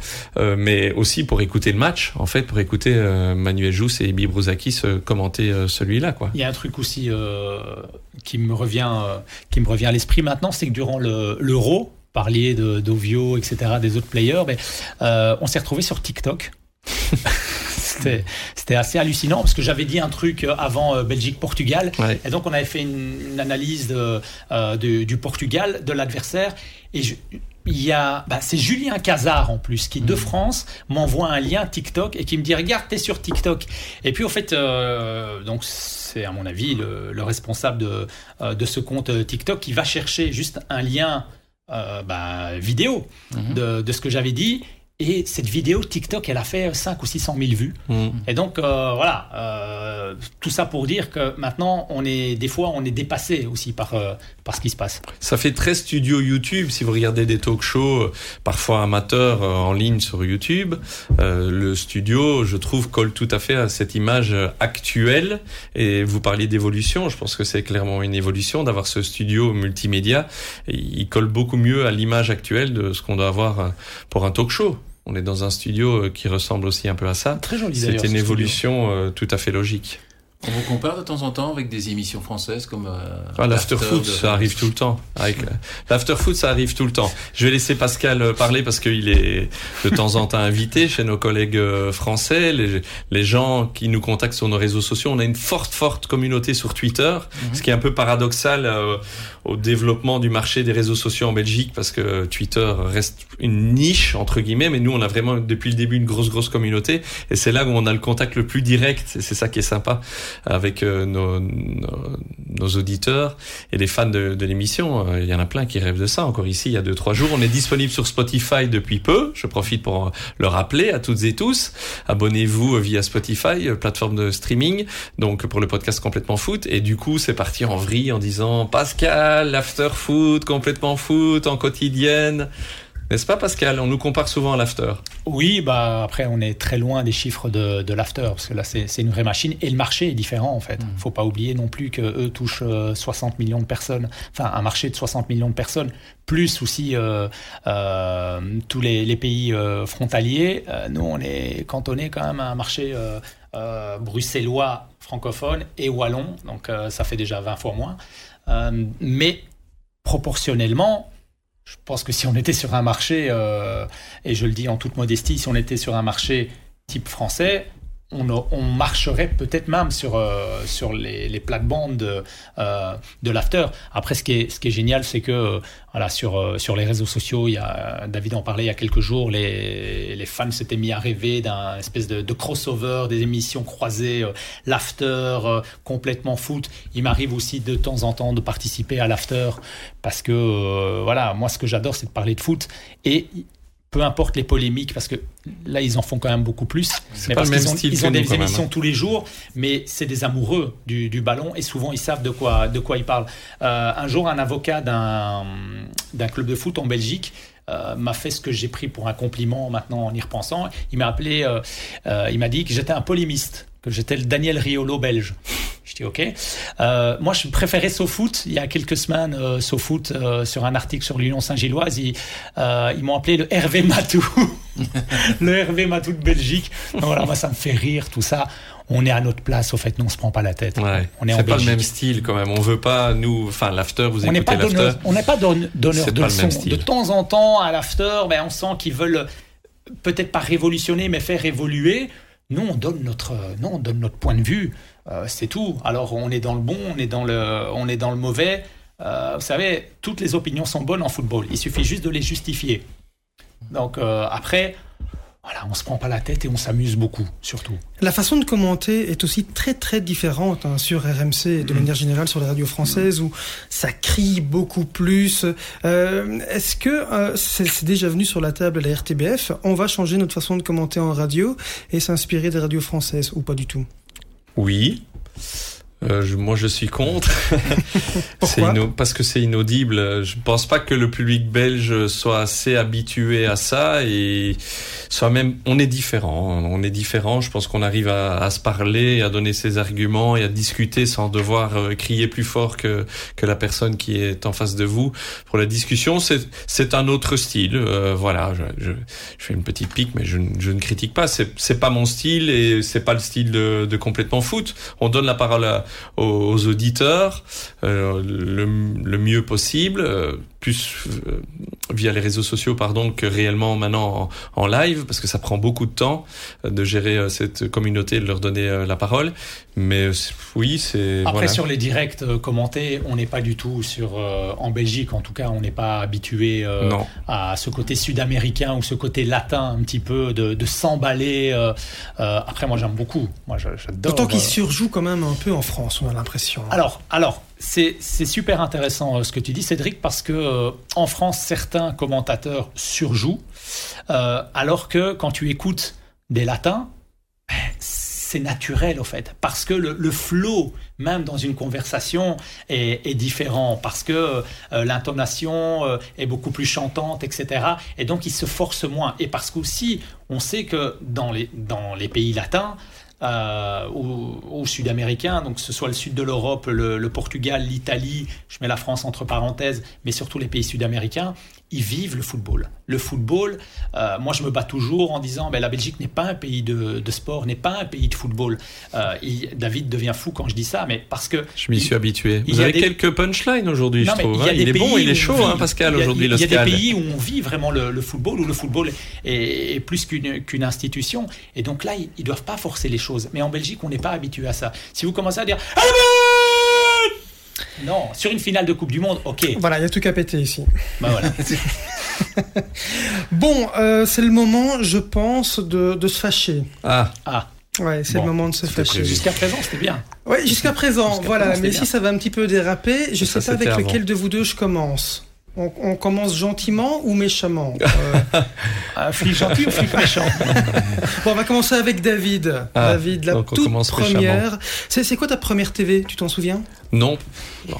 Speaker 3: mais aussi pour écouter le match. En fait, pour écouter Manuel Jousse et Ibi se commenter celui-là.
Speaker 4: Il y a un truc aussi qui me revient qui me revient à l'esprit maintenant, c'est que durant l'Euro parliez de d'Ovio, etc., des autres players, mais on s'est retrouvé sur TikTok. C'était assez hallucinant parce que j'avais dit un truc avant euh, Belgique-Portugal. Et donc, on avait fait une, analyse de, euh, du Portugal, de l'adversaire. Et il y a, bah, c'est Julien Cazard en plus qui de mmh. France m'envoie un lien TikTok et qui me dit regarde t'es sur TikTok et puis au fait euh, donc c'est à mon avis le, le responsable de, de ce compte TikTok qui va chercher juste un lien euh, bah, vidéo mhm. de, de, ce que j'avais dit et cette vidéo TikTok, elle a fait 5 ou 600 000 vues. Mm. Et donc, euh, voilà, euh, tout ça pour dire que maintenant, on est, des fois, on est dépassé aussi par, euh, par ce qui se passe.
Speaker 3: Ça fait très studio YouTube. Si vous regardez des talk shows, parfois amateurs en ligne sur YouTube, le studio, je trouve, colle tout à fait à cette image actuelle. Et vous parliez d'évolution. Je pense que c'est clairement une évolution d'avoir ce studio multimédia. il colle beaucoup mieux à l'image actuelle de ce qu'on doit avoir pour un talk show. On est dans un studio euh, qui ressemble aussi un peu à ça.
Speaker 4: Très joli
Speaker 3: C'était une évolution euh, tout à fait logique.
Speaker 5: On vous compare de temps en temps avec des émissions françaises comme euh,
Speaker 3: ah, l'afterfoot, ça arrive tout le temps. Avec euh, l'afterfoot, ça arrive tout le temps. Je vais laisser Pascal euh, parler parce qu'il est de temps en temps invité chez nos collègues français, les, les, gens qui nous contactent sur nos réseaux sociaux. On a une forte, forte communauté sur Twitter, mhm. ce qui est un peu paradoxal au développement du marché des réseaux sociaux en Belgique parce que Twitter reste une niche entre guillemets, mais nous on a vraiment depuis le début une grosse, grosse communauté et c'est là où on a le contact le plus direct. Et c'est ça qui est sympa avec euh, nos, nos, auditeurs et les fans de, de l'émission. Euh, il y en a plein qui rêvent de ça. Encore ici, il y a deux trois jours, on est disponible sur Spotify depuis peu. Je profite pour le rappeler à toutes et tous. Abonnez-vous via Spotify, euh, plateforme de streaming, donc pour le podcast complètement foot. Et du coup, c'est parti en vrille en disant Pascal, after foot, complètement foot, en quotidienne. N'est-ce pas Pascal? On nous compare souvent à l'after.
Speaker 4: Oui, bah après on est très loin des chiffres de, de l'after parce que là c'est une vraie machine et le marché est différent en fait. Mm. Faut pas oublier non plus que eux touchent 60 euh, millions de personnes, enfin un marché de 60 millions de personnes, plus aussi euh, euh, tous les, les pays euh, frontaliers. Nous on est cantonné quand même à un marché bruxellois francophone et wallon, donc ça fait déjà 20 fois moins. Mais proportionnellement, je pense que si on était sur un marché, euh, et je le dis en toute modestie, si on était sur un marché type français, on, marcherait peut-être même sur, euh, sur les, les plates-bandes de, euh, de l'after. Après, ce qui est, ce qui est génial, c'est que euh, voilà, sur, sur les réseaux sociaux, il y a, David en parlait il y a quelques jours, les, les fans s'étaient mis à rêver d'un espèce de, de, crossover, des émissions croisées, l'after, complètement foot. Il m'arrive aussi de temps en temps de participer à l'after parce que, voilà, moi, ce que j'adore, c'est de parler de foot. Et peu importe les polémiques, parce que là, ils en font quand même beaucoup plus.
Speaker 3: Mais parce qu'ils
Speaker 4: ont, ils ont des émissions hein. tous les jours, mais c'est des amoureux du, du, ballon et souvent ils savent de quoi, de quoi ils parlent. Euh, un jour, un avocat d'un club de foot en Belgique euh, m'a fait ce que j'ai pris pour un compliment maintenant en y repensant. Il m'a appelé, euh il m'a dit que j'étais un polémiste, que j'étais le Daniel Riolo belge. Je dis OK. Euh, moi, je préférais SoFoot. Il y a quelques semaines, euh, SoFoot, euh, sur un article sur l'Union Saint-Gilloise, ils, euh, ils m'ont appelé le Hervé Matou. le Hervé Matou de Belgique. Donc, voilà, moi, ça me fait rire, tout ça. On est à notre place, au fait, nous, on se prend pas la tête.
Speaker 3: Ouais. On est, pas le même style, quand même. On veut pas, nous, enfin, l'after, vous on écoutez l'after.
Speaker 4: On n'est pas donneur de leçons. De temps en temps, à l'after, ben, on sent qu'ils veulent peut-être pas révolutionner, mais faire évoluer. Nous, on donne notre, non, on donne notre point de vue. Euh, c'est tout. Alors, on est dans le bon, on est dans le, on est dans le mauvais. Euh, vous savez, toutes les opinions sont bonnes en football. Il suffit juste de les justifier. Donc euh, après, voilà, on se prend pas la tête et on s'amuse beaucoup, surtout.
Speaker 1: La façon de commenter est aussi très très différente hein, sur RMC et de
Speaker 4: Mm.
Speaker 1: manière générale sur les radios françaises où ça crie beaucoup plus. Euh, Est-ce que euh, c'est c'est déjà venu sur la table à la RTBF On va changer notre façon de commenter en radio et s'inspirer des radios françaises ou pas du tout?
Speaker 3: Oui. Euh, je- moi, je suis contre.
Speaker 1: Pourquoi
Speaker 3: Parce que c'est inaudible. Je pense pas que le public belge soit assez habitué à ça et soit même. On est différent. On est différent. Je pense qu'on arrive à, à se parler, à donner ses arguments et à discuter sans devoir euh, crier plus fort que que la personne qui est en face de vous. Pour la discussion, c'est c'est un autre style. Euh, voilà. Je, je, je fais une petite pique, mais je, je ne critique pas. C'est c'est pas mon style et c'est pas le style de, de complètement foot. On donne la parole à, aux, auditeurs euh, le, le mieux possible, euh, plus euh, via les réseaux sociaux pardon que réellement maintenant en, en live parce que ça prend beaucoup de temps euh, de gérer euh, cette communauté, de leur donner la parole. Mais oui, c'est
Speaker 4: Après,
Speaker 3: voilà.
Speaker 4: sur les directs commentés, on n'est pas du tout sur. euh, en Belgique, en tout cas, on n'est pas habitué euh, à ce côté sud-américain ou ce côté latin un petit peu de, de s'emballer. euh, euh, après, moi, j'aime beaucoup. Moi, j'a- j'adore.
Speaker 1: D'autant qu'il
Speaker 4: euh,
Speaker 1: surjoue quand même un peu en France, on a l'impression.
Speaker 4: Alors, alors, c'est super intéressant euh, ce que tu dis, Cédric, parce que euh, en France, certains commentateurs surjouent, euh, alors que quand tu écoutes des latins, ben, c'est naturel au fait, parce que le, le flow, même dans une conversation, est, différent, parce que l'intonation est beaucoup plus chantante, etc. Et donc, ils se forcent moins. Et parce qu'aussi, on sait que dans les pays latins, euh, ou sud-américains, donc que ce soit le sud de l'Europe, le, le Portugal, l'Italie, je mets la France entre parenthèses, mais surtout les pays sud-américains, ils vivent le football. Le football, euh, moi je me bats toujours en disant, ben, la Belgique n'est pas un pays de, de sport, n'est pas un pays de football. Euh, il- David devient fou quand je dis ça, mais parce que
Speaker 3: Je m'y suis habitué.
Speaker 4: il
Speaker 3: Vous
Speaker 4: y a
Speaker 3: avez
Speaker 4: des-
Speaker 3: quelques punchlines aujourd'hui, je trouve.
Speaker 4: il
Speaker 3: hein. Il est bon, il est chaud, hein, Pascal,
Speaker 4: il y a-
Speaker 3: aujourd'hui,
Speaker 4: Il y a des pays où on vit vraiment le, le football, où le football est, est plus qu'une institution. Et donc là, ils, ils doivent pas forcer les choses. Mais en Belgique, on n'est pas habitué à ça. Si vous commencez à dire Allez, non, sur une finale de Coupe du Monde, ok.
Speaker 1: Voilà, il y a tout qu'à péter ici.
Speaker 4: Bah voilà.
Speaker 1: Bon, euh, c'est le moment, je pense, de, de se fâcher.
Speaker 3: Ah,
Speaker 4: Ah,
Speaker 1: Ouais, c'est
Speaker 4: Bon,
Speaker 1: le moment de se fâcher.
Speaker 4: jusqu'à présent, c'était bien.
Speaker 1: Ouais, jusqu'à présent, voilà.
Speaker 4: présent,
Speaker 1: Mais si ça va un petit peu déraper, je
Speaker 3: Ça,
Speaker 1: sais pas avec
Speaker 3: avant.
Speaker 1: lequel de vous deux je commence. On, on commence gentiment ou méchamment Euh,
Speaker 4: Un flic gentil ou flic méchant
Speaker 1: Bon, on va commencer avec David.
Speaker 3: Ah,
Speaker 1: David, la toute première. C'est quoi ta première TV Tu t'en souviens?
Speaker 3: Non.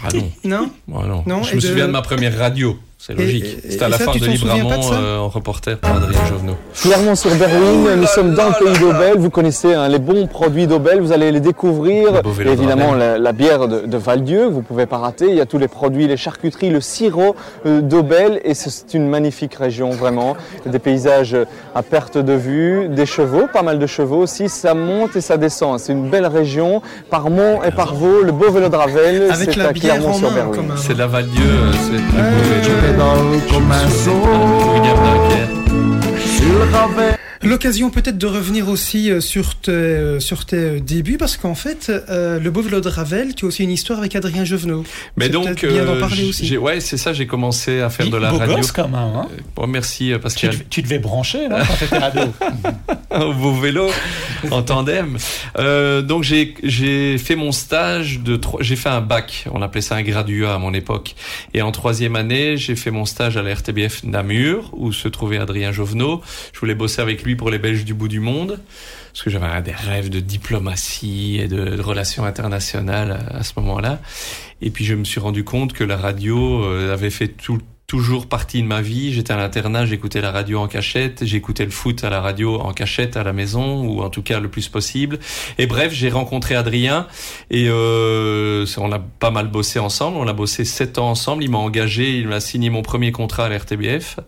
Speaker 3: Ah non.
Speaker 1: Non?
Speaker 3: Ah non.
Speaker 1: Non,
Speaker 3: je me
Speaker 1: de-
Speaker 3: souviens de ma première radio. C'est logique. C'était à la
Speaker 1: tu
Speaker 3: de Libramont euh, en reporter par Adrien Jovenot.
Speaker 6: Clairement sur Berwyn, nous sommes dans le pays d'Aubel, vous connaissez hein, les bons produits d'Aubel, vous allez les découvrir.
Speaker 3: Le
Speaker 6: évidemment
Speaker 3: de
Speaker 6: la, la bière de, de Val-Dieu, vous pouvez pas rater, il y a tous les produits, les charcuteries, le sirop euh, d'Aubel et c'est- une magnifique région vraiment. Des paysages à perte de vue, des chevaux, pas mal de chevaux aussi, ça monte et ça descend. C'est une belle région, par mont et par vaux, le beau vélo de Ravel,
Speaker 1: Avec
Speaker 6: c'est
Speaker 1: la
Speaker 6: à
Speaker 1: bière en main.
Speaker 3: C'est la Val-Dieu, euh, c'est le beau vélo. dal
Speaker 7: come al sole
Speaker 1: L'occasion peut-être de revenir aussi euh, sur tes, euh, sur tes euh, débuts, parce qu'en fait, euh, le beau vélo de Ravel, tu as aussi une histoire avec Adrien Jovenot.
Speaker 3: Mais donc,
Speaker 1: bien d'en parler aussi.
Speaker 3: j'ai- ouais, c'est ça, j'ai commencé à faire de la
Speaker 4: Beau
Speaker 3: radio.
Speaker 4: gosse quand même. Hein
Speaker 3: Bon, merci
Speaker 4: tu,
Speaker 3: Pascal.
Speaker 4: tu devais brancher non, quand t'étais ado.
Speaker 3: Vos vélos en tandem. Euh, donc j'ai j'ai fait mon stage de trois- j'ai fait un bac, on appelait ça un graduat à mon époque. Et en troisième année, j'ai fait mon stage à la RTBF Namur où se trouvait Adrien Jovenot. Je voulais bosser avec lui pour les Belges du bout du monde parce que j'avais des rêves de diplomatie et de, de relations internationales à, à ce moment-là. Et puis je me suis rendu compte que la radio euh, avait fait tout toujours partie de ma vie. J'étais à l'internat, j'écoutais la radio en cachette, j'écoutais le foot à la radio en cachette à la maison, ou en tout cas le plus possible. Et bref, j'ai rencontré Adrien et euh, on a pas mal bossé ensemble. On a bossé sept ans ensemble. Il m'a engagé, il m'a signé mon premier contrat à la RTBF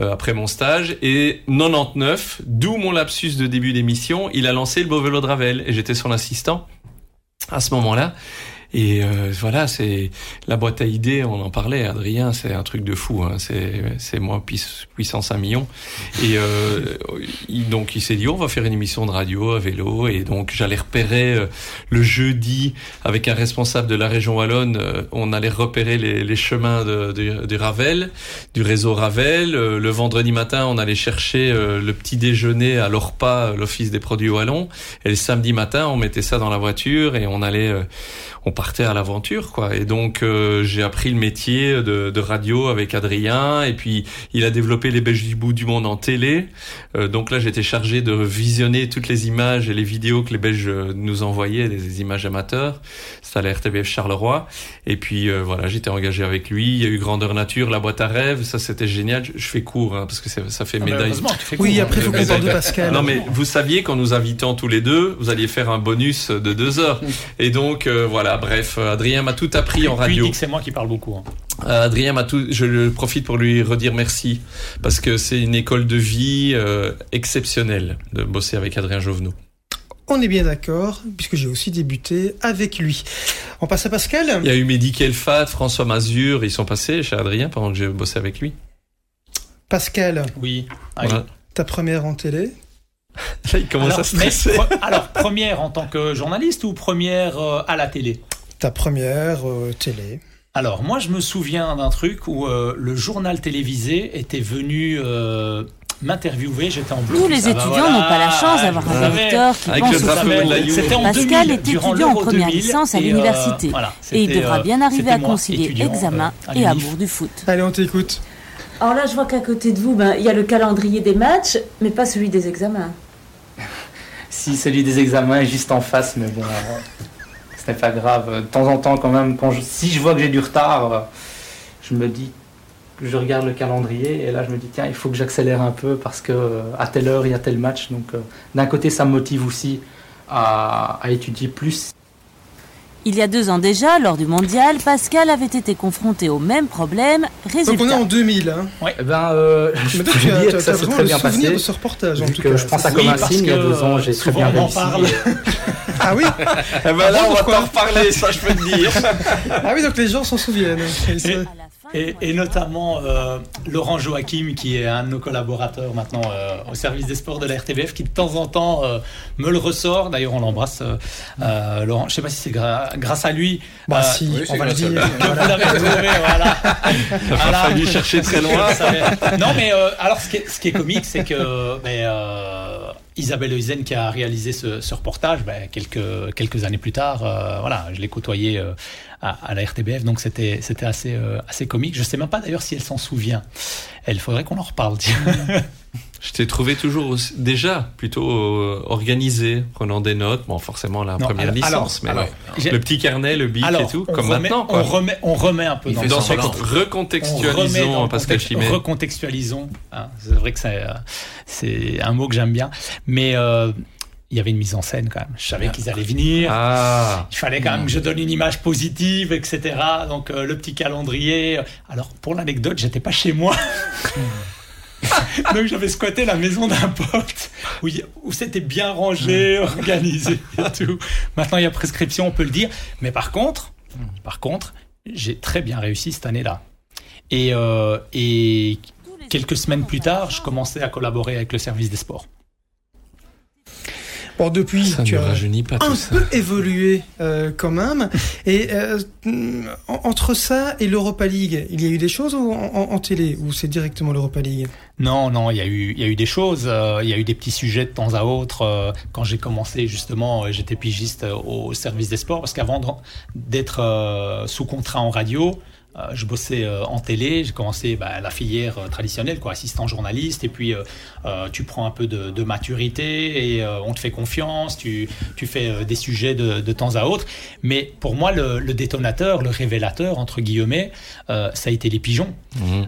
Speaker 3: euh, après mon stage. Et 99, d'où mon lapsus de début d'émission, il a lancé le beau vélo de Ravel et j'étais son assistant à ce moment-là. Et euh, voilà, c'est la boîte à idées, on en parlait, Adrien, c'est un truc de fou. Hein. C'est, moi puissance un million. Et euh, donc il s'est dit, on va faire une émission de radio à vélo. Et donc j'allais repérer euh, le jeudi avec un responsable de la région wallonne. Euh, on allait repérer les, les chemins de, de, du Ravel, du réseau Ravel. le vendredi matin, on allait chercher le petit déjeuner à l'ORPA, l'Office des produits wallons. Et le samedi matin, on mettait ça dans la voiture et on allait on partait à l'aventure, quoi. Et donc euh, j'ai appris le métier de, de, radio avec Adrien, et puis il a développé les Belges du bout du monde en télé. Euh, donc là, j'étais chargé de visionner toutes les images et les vidéos que les Belges nous envoyaient, des images amateurs. C'était à la RTBF Charleroi. Et puis euh, voilà, j'étais engagé avec lui. Il y a eu Grandeur Nature, la boîte à rêves, ça c'était génial. Je, fais court hein, parce que ça fait ah, médaille.
Speaker 1: oui, après il faut qu'on parle de Pascal.
Speaker 3: Non mais vous saviez qu'en nous invitant tous les deux, vous alliez faire un bonus de deux heures. Et donc voilà bref, euh, Adrien m'a tout appris en radio.
Speaker 4: dit que c'est moi qui parle beaucoup. Hein.
Speaker 3: Euh, Adrien m'a tout. Je profite pour lui redire merci parce que c'est une école de vie euh, exceptionnelle de bosser avec Adrien Jovenot.
Speaker 1: On est bien d'accord, puisque j'ai aussi débuté avec lui. On passe à Pascal
Speaker 3: Il y a eu Mehdi Kelfat, François Mazur, ils sont passés chez Adrien pendant que j'ai bossé avec lui.
Speaker 1: Pascal
Speaker 4: Oui.
Speaker 1: Ta première en télé
Speaker 3: il commence alors, à stresser.
Speaker 4: alors, première en tant que journaliste ou première euh, à la télé?
Speaker 1: Ta première euh, télé.
Speaker 4: Alors, moi, je me souviens d'un truc où euh, le journal télévisé était venu m'interviewer, j'étais en bleu.
Speaker 8: Tous les étudiants n'ont pas la chance d'avoir un directeur qui pense au
Speaker 4: C'était en
Speaker 8: Pascal est étudiant en première licence à l'université et il devra bien arriver à concilier examen et amour du foot.
Speaker 1: Allez, on t'écoute.
Speaker 8: Alors là, je vois qu'à côté de vous, ben, il y a le calendrier des matchs, mais pas celui des examens.
Speaker 9: si, celui des examens est juste en face, mais bon, ce n'est pas grave. De temps en temps, quand même, quand si je vois que j'ai du retard, je me dis je regarde le calendrier et là, je me dis, tiens, il faut que j'accélère un peu parce que à telle heure, il y a tel match. Donc, euh, d'un côté, ça me motive aussi à étudier plus
Speaker 8: il y a deux ans déjà, lors du mondial, Pascal avait été confronté au même problème. Résultat.
Speaker 1: Donc on est en 2000. Hein.
Speaker 9: Oui, eh ben, euh, je peux dire que ça s'est très bien passé.
Speaker 1: de ce reportage, en tout
Speaker 9: cas. Je pense à comme un signe, il y a deux ans, j'ai très bien réussi.
Speaker 1: Parle. ah oui
Speaker 3: eh ben Là, on va pas reparler, ça je peux te dire.
Speaker 1: ah oui, donc les gens s'en souviennent.
Speaker 4: Et, notamment euh, Laurent Joachim, qui est un de nos collaborateurs maintenant euh, au service des sports de la RTBF, qui de temps en temps euh, me le ressort. D'ailleurs, on l'embrasse, Laurent. Je ne sais pas si c'est grâce à lui.
Speaker 1: Bah si, on va le dire.
Speaker 4: Vous l'avez trouvé, voilà.
Speaker 3: Il a fallu chercher très loin.
Speaker 4: non, mais alors, ce qui est, ce qui est comique, c'est que ben, Isabelle Eusen qui a réalisé ce, reportage, ben, quelques, quelques années plus tard, voilà, je l'ai côtoyé à, la RTBF, donc c'était c'était assez euh, assez comique. Je sais même pas d'ailleurs si elle s'en souvient. Elle faudrait qu'on en reparle.
Speaker 3: Je t'ai trouvé toujours déjà plutôt euh, organisé, prenant des notes. Bon, forcément la première licence, mais le petit carnet, le bic et tout, comme maintenant.
Speaker 4: On remet, on remet un peu dans,
Speaker 3: dans ce recontextualisons Pascal Chimé.
Speaker 4: Recontextualisons. Hein, c'est vrai que euh, c'est un mot que j'aime bien, mais il y avait une mise en scène quand même. Je savais qu'ils allaient venir.
Speaker 3: Ah.
Speaker 4: Il fallait quand même que je donne une image positive, etc. Donc euh, le petit calendrier. Alors pour l'anecdote, j'étais pas chez moi. Donc j'avais squatté la maison d'un pote où, où c'était bien rangé, organisé et tout. Maintenant il y a prescription, on peut le dire. Mais par contre, par contre, j'ai très bien réussi cette année-là. Et, euh, et quelques semaines plus tard, je commençais à collaborer avec le service des sports.
Speaker 1: Bon, depuis, tu as un peu évolué euh, quand même. Et euh, entre ça et l'Europa League, il y a eu des choses en, télé ou c'est directement l'Europa League?
Speaker 4: Non, non, il y a eu, il y a eu des choses. Euh, il y a eu des petits sujets de temps à autre. quand j'ai commencé justement, j'étais pigiste au service des sports parce qu'avant d'être sous contrat en radio, euh, je bossais euh, en télé, j'ai commencé bah, la filière euh, traditionnelle, quoi, assistant journaliste, et puis tu prends un peu de, maturité et on te fait confiance, tu, tu fais des sujets de, de, temps à autre. Mais pour moi, le, le détonateur, le révélateur, entre guillemets, ça a été les pigeons. Mmh.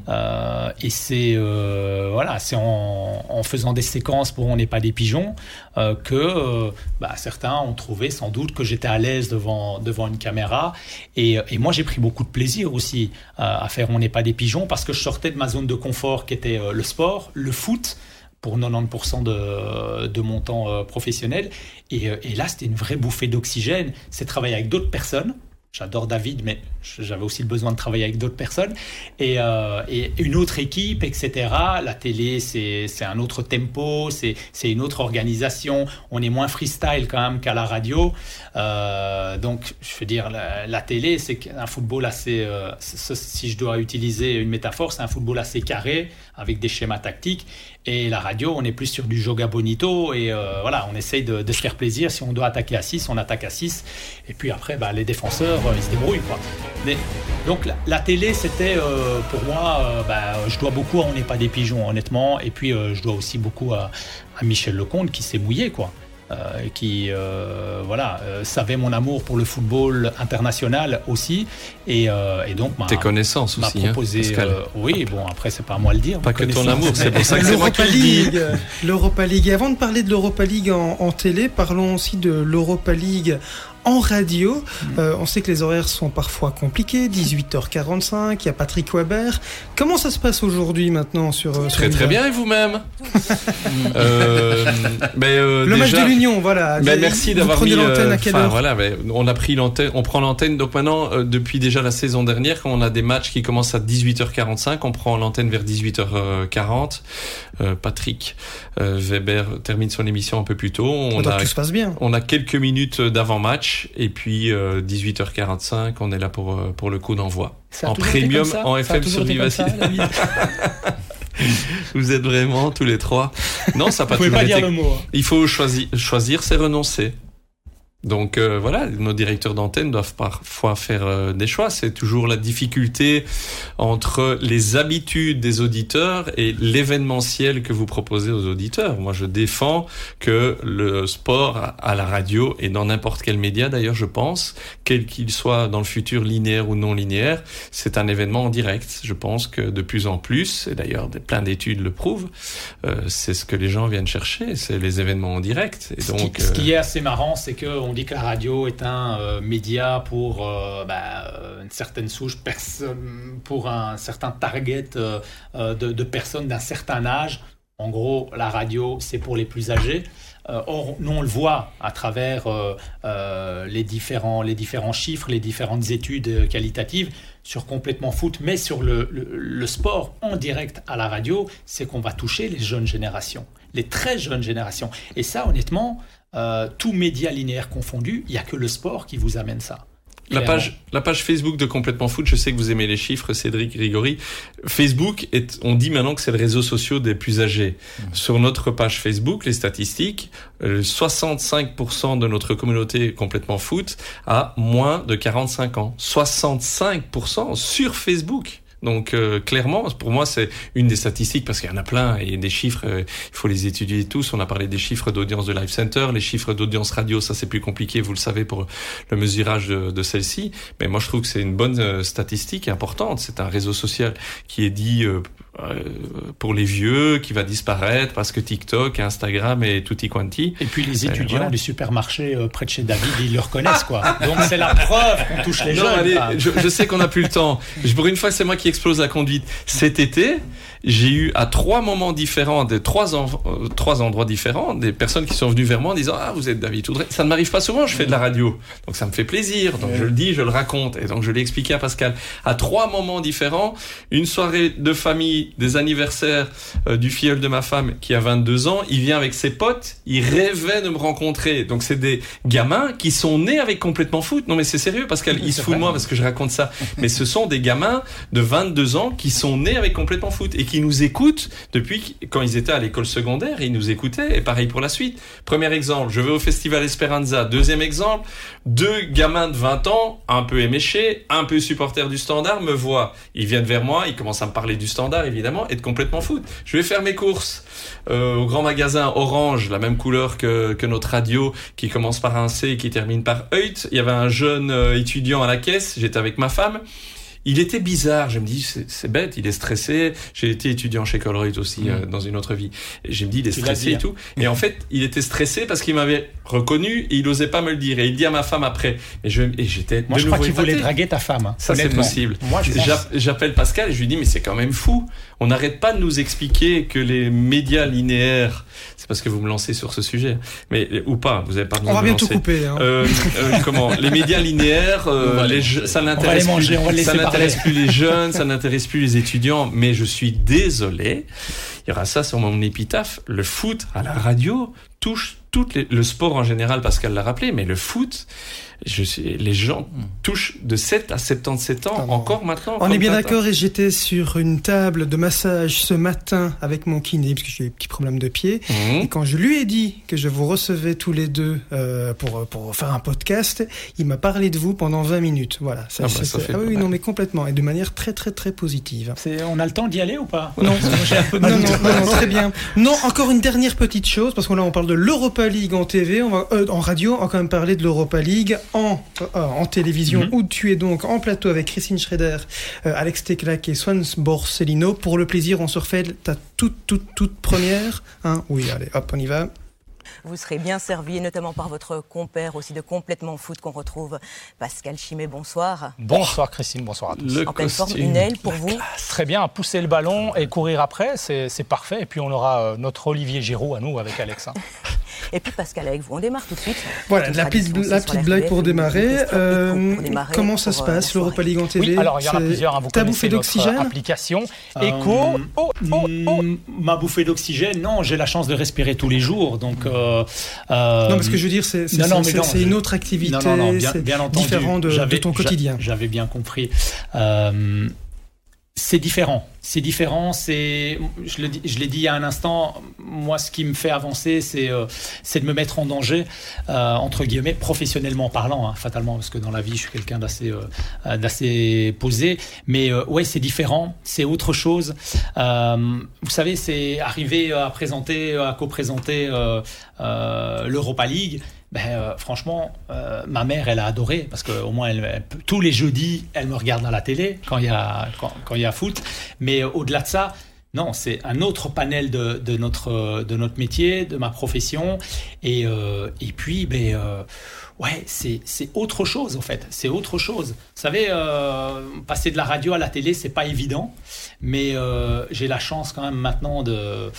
Speaker 4: et c'est voilà, c'est en, faisant des séquences pour On n'est pas des pigeons que bah, certains ont trouvé sans doute que j'étais à l'aise devant, devant une caméra. Et, moi, j'ai pris beaucoup de plaisir aussi euh, à faire On n'est pas des pigeons parce que je sortais de ma zone de confort qui était euh, le sport, le foot pour 90% de, de, mon temps euh, professionnel. Et, et là, c'était une vraie bouffée d'oxygène. C'est travailler avec d'autres personnes J'adore David, mais j'avais aussi le besoin de travailler avec d'autres personnes. Et, euh, et, une autre équipe, etc. La télé, c'est un autre tempo, c'est une autre organisation. On est moins freestyle quand même qu'à la radio. Euh, donc, je veux dire, la, télé, c'est un football assez, euh, si je dois utiliser une métaphore, c'est un football assez carré, avec des schémas tactiques. Et la radio, on est plus sur du joga bonito. Et euh, voilà, on essaye de, se faire plaisir. Si on doit attaquer à 6, on attaque à 6. Et puis après, bah, les défenseurs, euh, ils se débrouillent. Quoi. Mais, donc la, télé, c'était euh, pour moi, bah, je dois beaucoup à On n'est pas des pigeons, honnêtement. Et puis je dois aussi beaucoup à, à Michel Lecomte qui s'est mouillé. quoi. Euh, qui euh, voilà euh, savait mon amour pour le football international aussi. Et, donc
Speaker 3: tes connaissances aussi
Speaker 4: hein, proposé oui bon après c'est pas à moi le dire
Speaker 3: pas que ton amour c'est pour ça que
Speaker 1: c'est moi qui League l'Europa League. Et avant de parler de l'Europa League en, télé parlons aussi de l'Europa League en radio. Euh, on sait que les horaires sont parfois compliqués, 18h45, il y a Patrick Weber. Comment ça se passe aujourd'hui maintenant sur... Euh,
Speaker 3: très très bien et vous-même
Speaker 1: euh, euh, Le match de l'Union, voilà.
Speaker 3: Ben, merci d'avoir mis l'antenne à quelle heure voilà, ben, On a pris l'antenne, on prend l'antenne donc maintenant depuis déjà la saison dernière quand on a des matchs qui commencent à 18h45, on prend l'antenne vers 18h40. Patrick Weber termine son émission un peu plus tôt.
Speaker 1: On, a, tout se passe bien.
Speaker 3: On a quelques minutes d'avant-match et puis 18h45, euh, on est là pour, euh, pour le coup d'envoi. En premium, en FM sur Vivacité. Vous êtes vraiment tous les trois. Non, ça n'a pas toujours
Speaker 4: pas dire le mot. Hein.
Speaker 3: Il faut choisir, choisir, c'est renoncer. Donc euh, voilà, nos directeurs d'antenne doivent parfois faire euh, des choix. C'est toujours la difficulté entre les habitudes des auditeurs et l'événementiel que vous proposez aux auditeurs. Moi, je défends que le sport à la radio et dans n'importe quel média, d'ailleurs, je pense, quel qu'il soit dans le futur linéaire ou non linéaire, c'est un événement en direct. Je pense que de plus en plus, et d'ailleurs plein d'études le prouvent, euh, c'est ce que les gens viennent chercher, c'est les événements en direct.
Speaker 4: Et donc, ce qui, est assez marrant, c'est que on dit que la radio est un euh, média pour euh, bah, euh, une certaine souche, pour un certain target de, personnes d'un certain âge. En gros, la radio, c'est pour les plus âgés. or, nous, on le voit à travers les, différents, les différents chiffres, les différentes études qualitatives sur complètement foot, mais sur le sport en direct à la radio, c'est qu'on va toucher les jeunes générations, les très jeunes générations. Et ça, honnêtement, euh, tout média linéaire confondu, il n'y a que le sport qui vous amène ça.
Speaker 3: La page, la page Facebook de Complètement Foot, je sais que vous aimez les chiffres, Cédric Grigori. Facebook, est, on dit maintenant que c'est le réseau social des plus âgés. Mmh. Sur notre page Facebook, les statistiques, 65% euh, de notre communauté Complètement Foot a moins de 45 ans. 65% sur Facebook. Donc euh, clairement, pour moi, c'est une des statistiques parce qu'il y en a plein et des chiffres, euh, il faut les étudier tous. On a parlé des chiffres d'audience de Live Center, les chiffres d'audience radio, ça c'est plus compliqué, vous le savez pour le mesurage de, celle-ci. Mais moi, je trouve que c'est une bonne euh, statistique importante. C'est un réseau social qui est dit pour les vieux, qui va disparaître parce que TikTok, Instagram et tutti quanti.
Speaker 4: Et puis les étudiants du supermarché près de chez David, ils le reconnaissent quoi. Donc c'est la preuve qu'on touche les
Speaker 3: non, Allez, je, je, sais qu'on a plus le temps. Pour une fois, c'est moi qui explose la conduite. Cet été, j'ai eu à trois moments différents, des trois, en, euh, trois endroits différents, des personnes qui sont venues vers moi en disant Ah, vous êtes David Toudré. Ça ne m'arrive pas souvent, je fais de la radio. Donc ça me fait plaisir. Donc je le dis, je le raconte. Et donc je l'ai expliqué à Pascal. À trois moments différents, une soirée de famille, des anniversaires euh, du filleul de ma femme qui a 22 ans, il vient avec ses potes, il rêvait de me rencontrer. Donc c'est des gamins qui sont nés avec complètement foot. Non mais c'est sérieux, Pascal, il se fout de moi parce que je raconte ça. Mais ce sont des gamins de 22 ans qui sont nés avec complètement foot et qui nous écoutent depuis quand ils étaient à l'école secondaire, ils nous écoutaient, et pareil pour la suite. Premier exemple, je vais au festival Esperanza. Deuxième exemple, deux gamins de 20 ans, un peu éméchés, un peu supporters du standard, me voient. Ils viennent vers moi, ils commencent à me parler du standard, évidemment, et de complètement foot. Je vais faire mes courses euh, au grand magasin Orange, la même couleur que, que notre radio, qui commence par un C et qui termine par EUT. Il y avait un jeune euh, étudiant à la caisse, j'étais avec ma femme. Il était bizarre. Je me dis, c'est bête, il est stressé. J'ai été étudiant chez Colruyt aussi euh, dans une autre vie. Et je me dis, il est stressé et hein. tout. Et en fait, il était stressé parce qu'il m'avait reconnu et il osait pas me le dire. Et il dit à ma femme après. Et je, et j'étais.
Speaker 4: Moi, je crois qu'il voulait draguer ta femme. Hein,
Speaker 3: Ça, c'est possible. Moi, j'appelle Pascal et je lui dis, mais c'est quand même fou. On n'arrête pas de nous expliquer que les médias linéaires, c'est parce que vous me lancez sur ce sujet, mais ou pas, vous avez pas.
Speaker 1: On va bien tout couper. Hein. Euh,
Speaker 3: euh, comment Les médias linéaires, euh, les, ça n'intéresse plus, ça n'intéresse plus les jeunes, ça n'intéresse plus les étudiants. Mais je suis désolé, il y aura ça sur mon épitaphe. Le foot à la radio touche tout le sport en général, Pascal l'a rappelé, mais le foot, je sais, les gens touchent de 7 à 77 ans, encore maintenant.
Speaker 1: On est bien d'accord, et j'étais sur une table de massage ce matin avec mon kiné, parce que j'ai des petits problèmes de pied. Mhm. Et quand je lui ai dit que je vous recevais tous les deux euh, pour, pour faire un podcast, il m'a parlé de vous pendant 20 minutes. Voilà.
Speaker 3: Ça, ah bah, ça fait
Speaker 1: ah oui, non, mais complètement, et de manière très, très, très positive.
Speaker 4: On a le temps d'y aller ou pas?
Speaker 1: Non, non, non, non, très bien. Non, encore une dernière petite chose, parce que là, on parle de l'Europa League en TV, on va, euh, en radio, on va quand même parler de l'Europa League en, euh, en télévision, mhm. où tu es donc en plateau avec Christine Schrader, euh, Alex Teclac et Swan Borsellino. Pour le plaisir, on se refait ta toute, toute, toute première. Hein oui, allez, hop, on y va.
Speaker 10: Vous serez bien servi, notamment par votre compère aussi de complètement foot qu'on retrouve, Pascal Chimé. Bonsoir.
Speaker 11: Bonsoir Christine, bonsoir à tous.
Speaker 10: Le en pleine forme, une aile pour vous.
Speaker 11: Très bien, pousser le ballon et courir après, c'est parfait. Et puis on aura notre Olivier Giroud à nous avec Alex. Hein.
Speaker 10: Et puis Pascal, avec vous, on démarre tout de suite.
Speaker 1: Voilà, la petite, la petite blague pour démarrer. Euh, comment ça se passe, l'Europa League en TV
Speaker 11: oui, Alors, il y en a plusieurs. Hein, vous Ta bouffée d'oxygène Application. Echo.
Speaker 4: Euh, oh, oh, oh. Ma bouffée d'oxygène, non, j'ai la chance de respirer tous les jours. Donc, euh,
Speaker 1: non, mais ce que je veux dire, c'est une autre activité. Non, non, bien, bien entendu. Différent de, de ton quotidien.
Speaker 4: J'avais bien compris c'est différent. C'est différent. C'est, je, l'ai dit il y a un instant. Moi, ce qui me fait avancer, c'est, euh, de me mettre en danger, euh, entre guillemets, professionnellement parlant, hein, fatalement, parce que dans la vie, je suis quelqu'un d'assez, euh, d'assez posé. Mais ouais, c'est différent. C'est autre chose. vous savez, c'est arriver à présenter, à co-présenter l'Europa League ben, euh, franchement, euh, ma mère, elle a adoré parce qu'au moins, elle, tous les jeudis, elle me regarde à la télé quand il y a, quand, y a foot. Mais euh, au-delà de ça, non, c'est un autre panel de, de, notre, de notre métier, de ma profession. Et, et puis, ben, ouais, c'est autre chose, en fait. C'est autre chose. Vous savez, passer de la radio à la télé, c'est pas évident. Mais j'ai la chance quand même maintenant de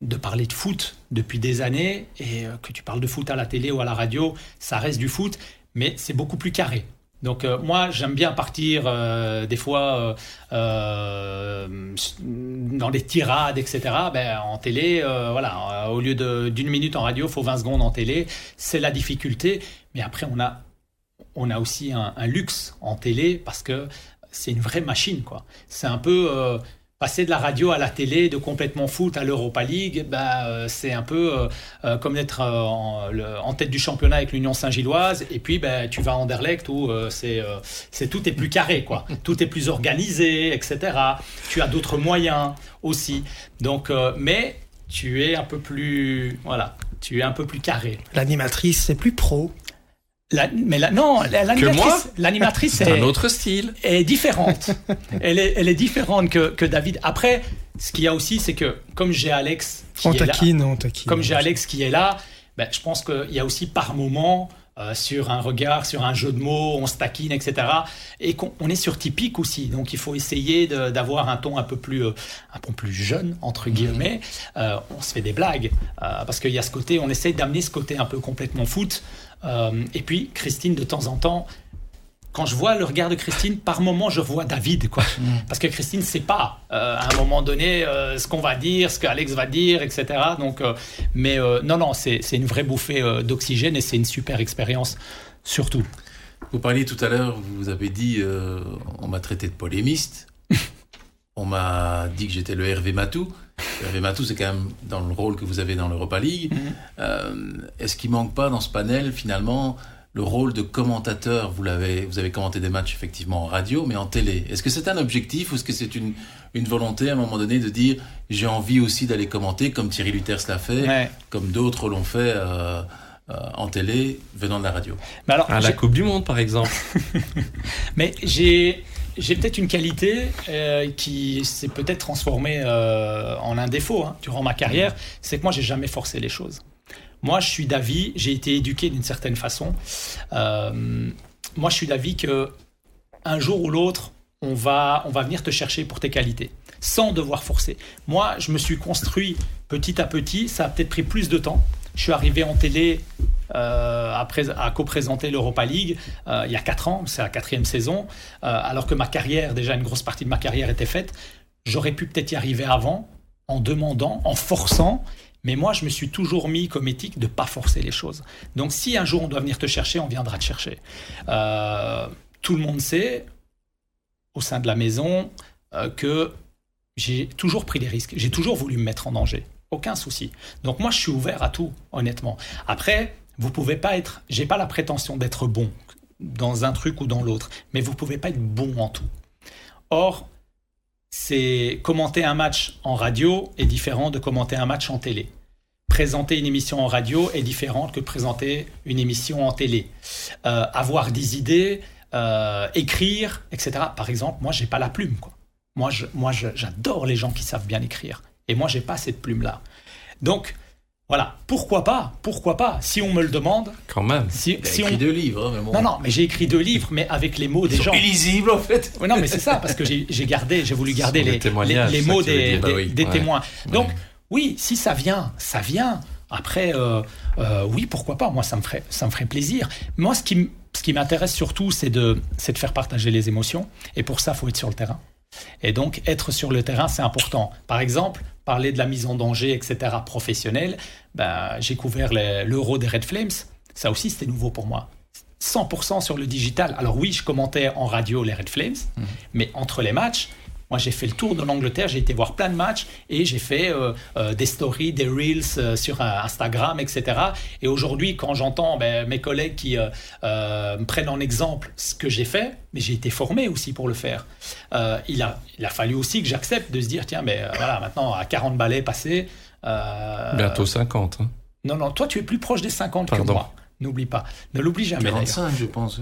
Speaker 4: de parler de foot depuis des années et euh, que tu parles de foot à la télé ou à la radio, ça reste du foot, mais c'est beaucoup plus carré. Donc euh, moi j'aime bien partir euh, des fois dans des tirades etc. Ben, en télé voilà au lieu d'une minute en radio faut 20 secondes en télé c'est la difficulté mais après on a on a aussi un, un luxe en télé parce que c'est une vraie machine quoi. C'est un peu passer de la radio à la télé, de complètement foot à l'Europa League, bah, euh, c'est un peu euh, euh, comme d'être en, tête du championnat avec l'Union Saint-Gilloise, et puis bah, tu vas à Anderlecht où c'est, c'est tout est plus carré, quoi. tout est plus organisé, etc. Tu as d'autres moyens aussi. Donc, mais tu es un peu plus, voilà, tu es un peu plus carré.
Speaker 1: L'animatrice, c'est plus pro
Speaker 4: mais la, non, l'animatrice,
Speaker 3: c'est un autre style,
Speaker 4: est différente. elle est, elle est différente que, que David. Après, ce qu'il y a aussi, c'est que comme j'ai Alex,
Speaker 1: qui on est taquine, là,
Speaker 4: comme j'ai Alex qui est là, ben, je pense qu'il y a aussi par moment euh, sur un regard, sur un jeu de mots, on se taquine, etc. Et qu'on est sur typique aussi, donc il faut essayer d'avoir un ton un peu plus, euh, un peu plus jeune entre guillemets. Euh, on se fait des blagues parce qu'il y a ce côté, on essaye d'amener ce côté un peu complètement foot. Euh, et puis, Christine, de temps en temps, quand je vois le regard de Christine, par moment, je vois David, quoi. Mm. Parce que Christine ne sait pas, euh, à un moment donné, euh, ce qu'on va dire, ce qu'Alex va dire, etc. Donc, mais non, non, c'est une vraie bouffée d'oxygène et c'est une super expérience, surtout.
Speaker 5: Vous parliez tout à l'heure, vous avez dit, on m'a traité de polémiste. on m'a dit que j'étais le Hervé Matou. Hervé Matou, c'est quand même dans le rôle que vous avez dans l'Europa League. Mhm. Euh, est-ce qu'il manque pas dans ce panel, finalement, le rôle de commentateur? Vous, l'avez, vous avez commenté des matchs, effectivement, en radio, mais en télé. Est-ce que c'est un objectif ou est-ce que c'est une, une volonté, à un moment donné, de dire j'ai envie aussi d'aller commenter, comme Thierry Luther l'a fait, comme d'autres l'ont fait euh, euh, en télé, venant de la radio?
Speaker 3: Mais alors, À la Coupe du Monde, par exemple.
Speaker 4: mais j'ai j'ai peut-être une qualité qui s'est peut-être transformée en un défaut hein, durant ma carrière, c'est que moi j'ai jamais forcé les choses. Moi, je suis d'avis, j'ai été éduqué d'une certaine façon. moi, je suis d'avis que un jour ou l'autre, on va, on va venir te chercher pour tes qualités sans devoir forcer. Moi, je me suis construit petit à petit, ça a peut-être pris plus de temps. Je suis arrivé en télé euh, à, co-présenter l'Europa League euh, il y a 4 ans, c'est la quatrième saison, euh, alors que ma carrière, déjà une grosse partie de ma carrière était faite. J'aurais pu peut-être y arriver avant, en demandant, en forçant, mais moi je me suis toujours mis comme éthique de ne pas forcer les choses. Donc si un jour on doit venir te chercher, on viendra te chercher. tout le monde sait, au sein de la maison, que j'ai toujours pris des risques, j'ai toujours voulu me mettre en danger. Aucun souci. Donc moi, je suis ouvert à tout, honnêtement. Après, vous pouvez pas être, j'ai pas la prétention d'être bon dans un truc ou dans l'autre, mais vous pouvez pas être bon en tout. Or, c'est commenter un match en radio est différent de commenter un match en télé. Présenter une émission en radio est différent que présenter une émission en télé. Euh, avoir des idées, euh, écrire, etc. Par exemple, moi, j'ai pas la plume, quoi. Moi, moi, j'adore les gens qui savent bien écrire. Et moi, j'ai pas cette plume-là. Donc, voilà, pourquoi pas Pourquoi pas Si on me le demande.
Speaker 3: Quand même.
Speaker 5: Si, si écrit deux livres.
Speaker 4: Hein, non, non, mais j'ai écrit deux livres, mais avec les mots des gens.
Speaker 5: Illisibles, en fait.
Speaker 4: non, mais c'est ça, parce que j'ai gardé, j'ai voulu garder les, les, mots des, bah des, témoins. Donc, oui, si ça vient, ça vient. Après, euh, euh, oui, pourquoi pas Moi, ça me ferait, ça me ferait plaisir. Moi, ce qui, ce qui m'intéresse surtout, c'est de, de faire partager les émotions. Et pour ça, il faut être sur le terrain. Et donc, être sur le terrain, c'est important. Par exemple, parler de la mise en danger, etc., professionnelle, ben, j'ai couvert l'euro des Red Flames. Ça aussi, c'était nouveau pour moi. 100% sur le digital. Alors oui, je commentais en radio les Red Flames, mmh. mais entre les matchs, moi, j'ai fait le tour de l'Angleterre, j'ai été voir plein de matchs et j'ai fait euh, euh, des stories, des reels euh, sur Instagram, etc. Et aujourd'hui, quand j'entends ben, mes collègues qui me prennent en exemple ce que j'ai fait, mais j'ai été formé aussi pour le faire. il, a, il a fallu aussi que j'accepte de se dire, tiens, mais voilà, maintenant, à 40 balais passés...
Speaker 3: Bientôt 50. Hein.
Speaker 4: Non, non, toi, tu es plus proche des 50 que moi. N'oublie pas. Ne l'oublie jamais.
Speaker 5: 45, je pense.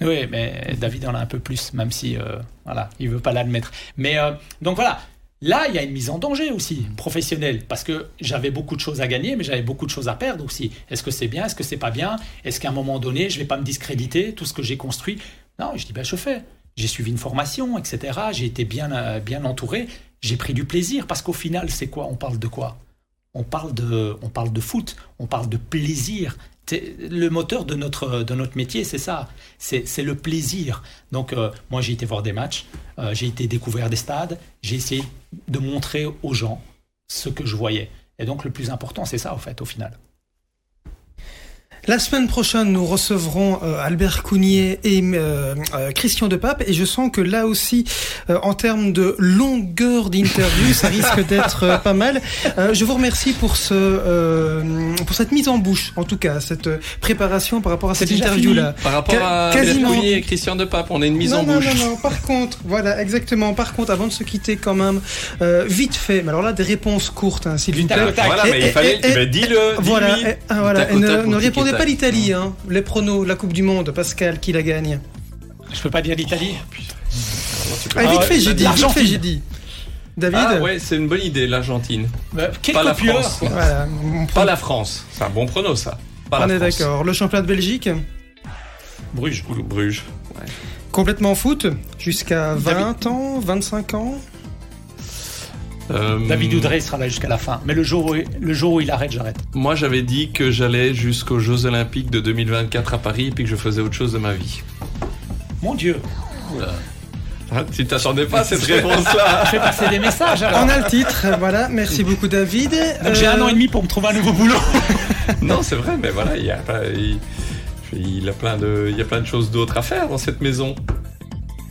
Speaker 4: Oui, mais David en a un peu plus, même si euh, voilà, il veut pas l'admettre. Mais euh, donc voilà, là il y a une mise en danger aussi professionnelle parce que j'avais beaucoup de choses à gagner, mais j'avais beaucoup de choses à perdre aussi. Est-ce que c'est bien, est-ce que c'est pas bien, est-ce qu'à un moment donné je vais pas me discréditer tout ce que j'ai construit? Non, je dis ben je fais. J'ai suivi une formation, etc. J'ai été bien euh, bien entouré. J'ai pris du plaisir parce qu'au final c'est quoi? On parle de quoi? On parle de, on parle de foot, on parle de plaisir, le moteur de notre, de notre métier, c'est ça. C'est le plaisir. Donc, euh, moi, j'ai été voir des matchs, euh, j'ai été découvrir des stades, j'ai essayé de montrer aux gens ce que je voyais. Et donc, le plus important, c'est ça, au fait, au final.
Speaker 1: La semaine prochaine, nous recevrons euh, Albert Cougnier et euh, euh, Christian Depape et je sens que là aussi, en termes de longueur d'interview, ça risque d'être pas mal. je vous remercie pour ce pour cette mise en bouche, en tout cas, cette préparation par rapport à cette interview-là.
Speaker 3: Par rapport à Albert Cougnier et Christian Depape, on a une mise en bouche.
Speaker 1: Non, non, non. Par contre, voilà, exactement. Par contre, avant de se quitter, quand même, vite fait. Mais alors là, des réponses courtes, hein, s'il vous plaît.
Speaker 3: Voilà, mais il fallait. Dis-le.
Speaker 1: Voilà. voilà. ne répondez pas l'Italie, hein. Les pronos, la Coupe du Monde, Pascal, qui la gagne
Speaker 4: Je peux pas dire l'Italie.
Speaker 1: Ah, vite fait, j'ai dit. Vite fait, j'ai dit. David
Speaker 3: Ah ouais, c'est une bonne idée, l'Argentine.
Speaker 4: Bah, pas la
Speaker 3: France. Pas la France. C'est un bon prono, ça.
Speaker 1: On est d'accord. Le championnat de Belgique
Speaker 3: Bruges. Bruges.
Speaker 1: Complètement foot Jusqu'à 20 ans 25 ans
Speaker 4: euh, David Oudrey sera là jusqu'à la fin. Mais le jour, où, le jour où il arrête, j'arrête.
Speaker 3: Moi, j'avais dit que j'allais jusqu'aux Jeux Olympiques de 2024 à Paris et puis que je faisais autre chose de ma vie.
Speaker 4: Mon Dieu.
Speaker 3: Ah, tu t'attendais pas à cette réponse-là.
Speaker 4: Fais passer des messages.
Speaker 1: On a le titre, voilà. Merci beaucoup, David.
Speaker 4: j'ai un an et demi pour me trouver un nouveau boulot.
Speaker 3: non, c'est vrai, mais voilà, il y a, il, a plein de, il y a plein de choses d'autres à faire dans cette maison.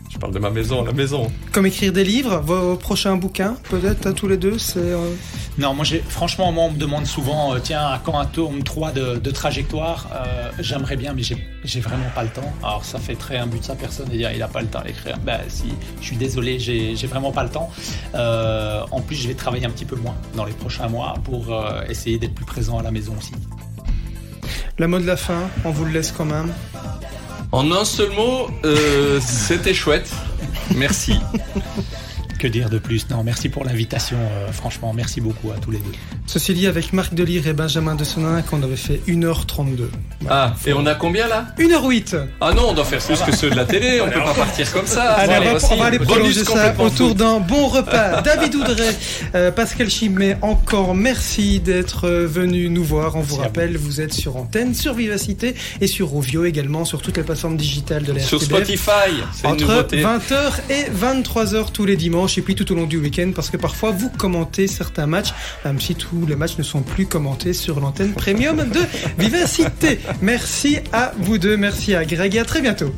Speaker 3: Je parle de ma maison, la maison.
Speaker 1: Comme écrire des livres, vos prochains bouquins, peut-être à tous les deux, c'est. Euh,
Speaker 4: non, moi j'ai franchement, moi on me demande souvent, euh, tiens, à quand un tome 3 de, trajectoire euh, J'aimerais bien, mais j'ai vraiment pas le temps. Alors ça fait très un but de sa personne de dire il a pas le temps d'écrire. Ben si, je suis désolé, j'ai vraiment pas le temps. en plus, je vais travailler un petit peu moins dans les prochains mois pour essayer d'être plus présent à la maison aussi.
Speaker 1: La mot de la fin, on vous le laisse quand même.
Speaker 3: En un seul mot, euh, c'était chouette. Merci.
Speaker 4: Que dire de plus Non, merci pour l'invitation. Euh, franchement, merci beaucoup à tous les deux.
Speaker 1: Ceci dit, avec Marc Delire et Benjamin de Sonin, qu'on avait fait 1h32.
Speaker 3: ah, et on a combien là?
Speaker 1: 1h08.
Speaker 3: Ah non, on doit faire plus que ceux de la télé, on peut pas partir comme ça.
Speaker 1: Allez, on, va, aller prolonger ça autour d'un bon repas. David Oudray, euh, Pascal Chimé, encore merci d'être euh, venu nous voir. On vous rappelle, vous êtes sur Antenne, sur Vivacité et sur Rovio également, sur toutes les plateformes digitales de la
Speaker 3: Sur Spotify,
Speaker 1: Entre 20h et 23h tous les dimanches et puis tout au long du week-end parce que parfois vous commentez certains matchs, même si tous les matchs ne sont plus commentés sur l'antenne premium de Vivacité. Merci à vous deux, merci à Greg et à très bientôt.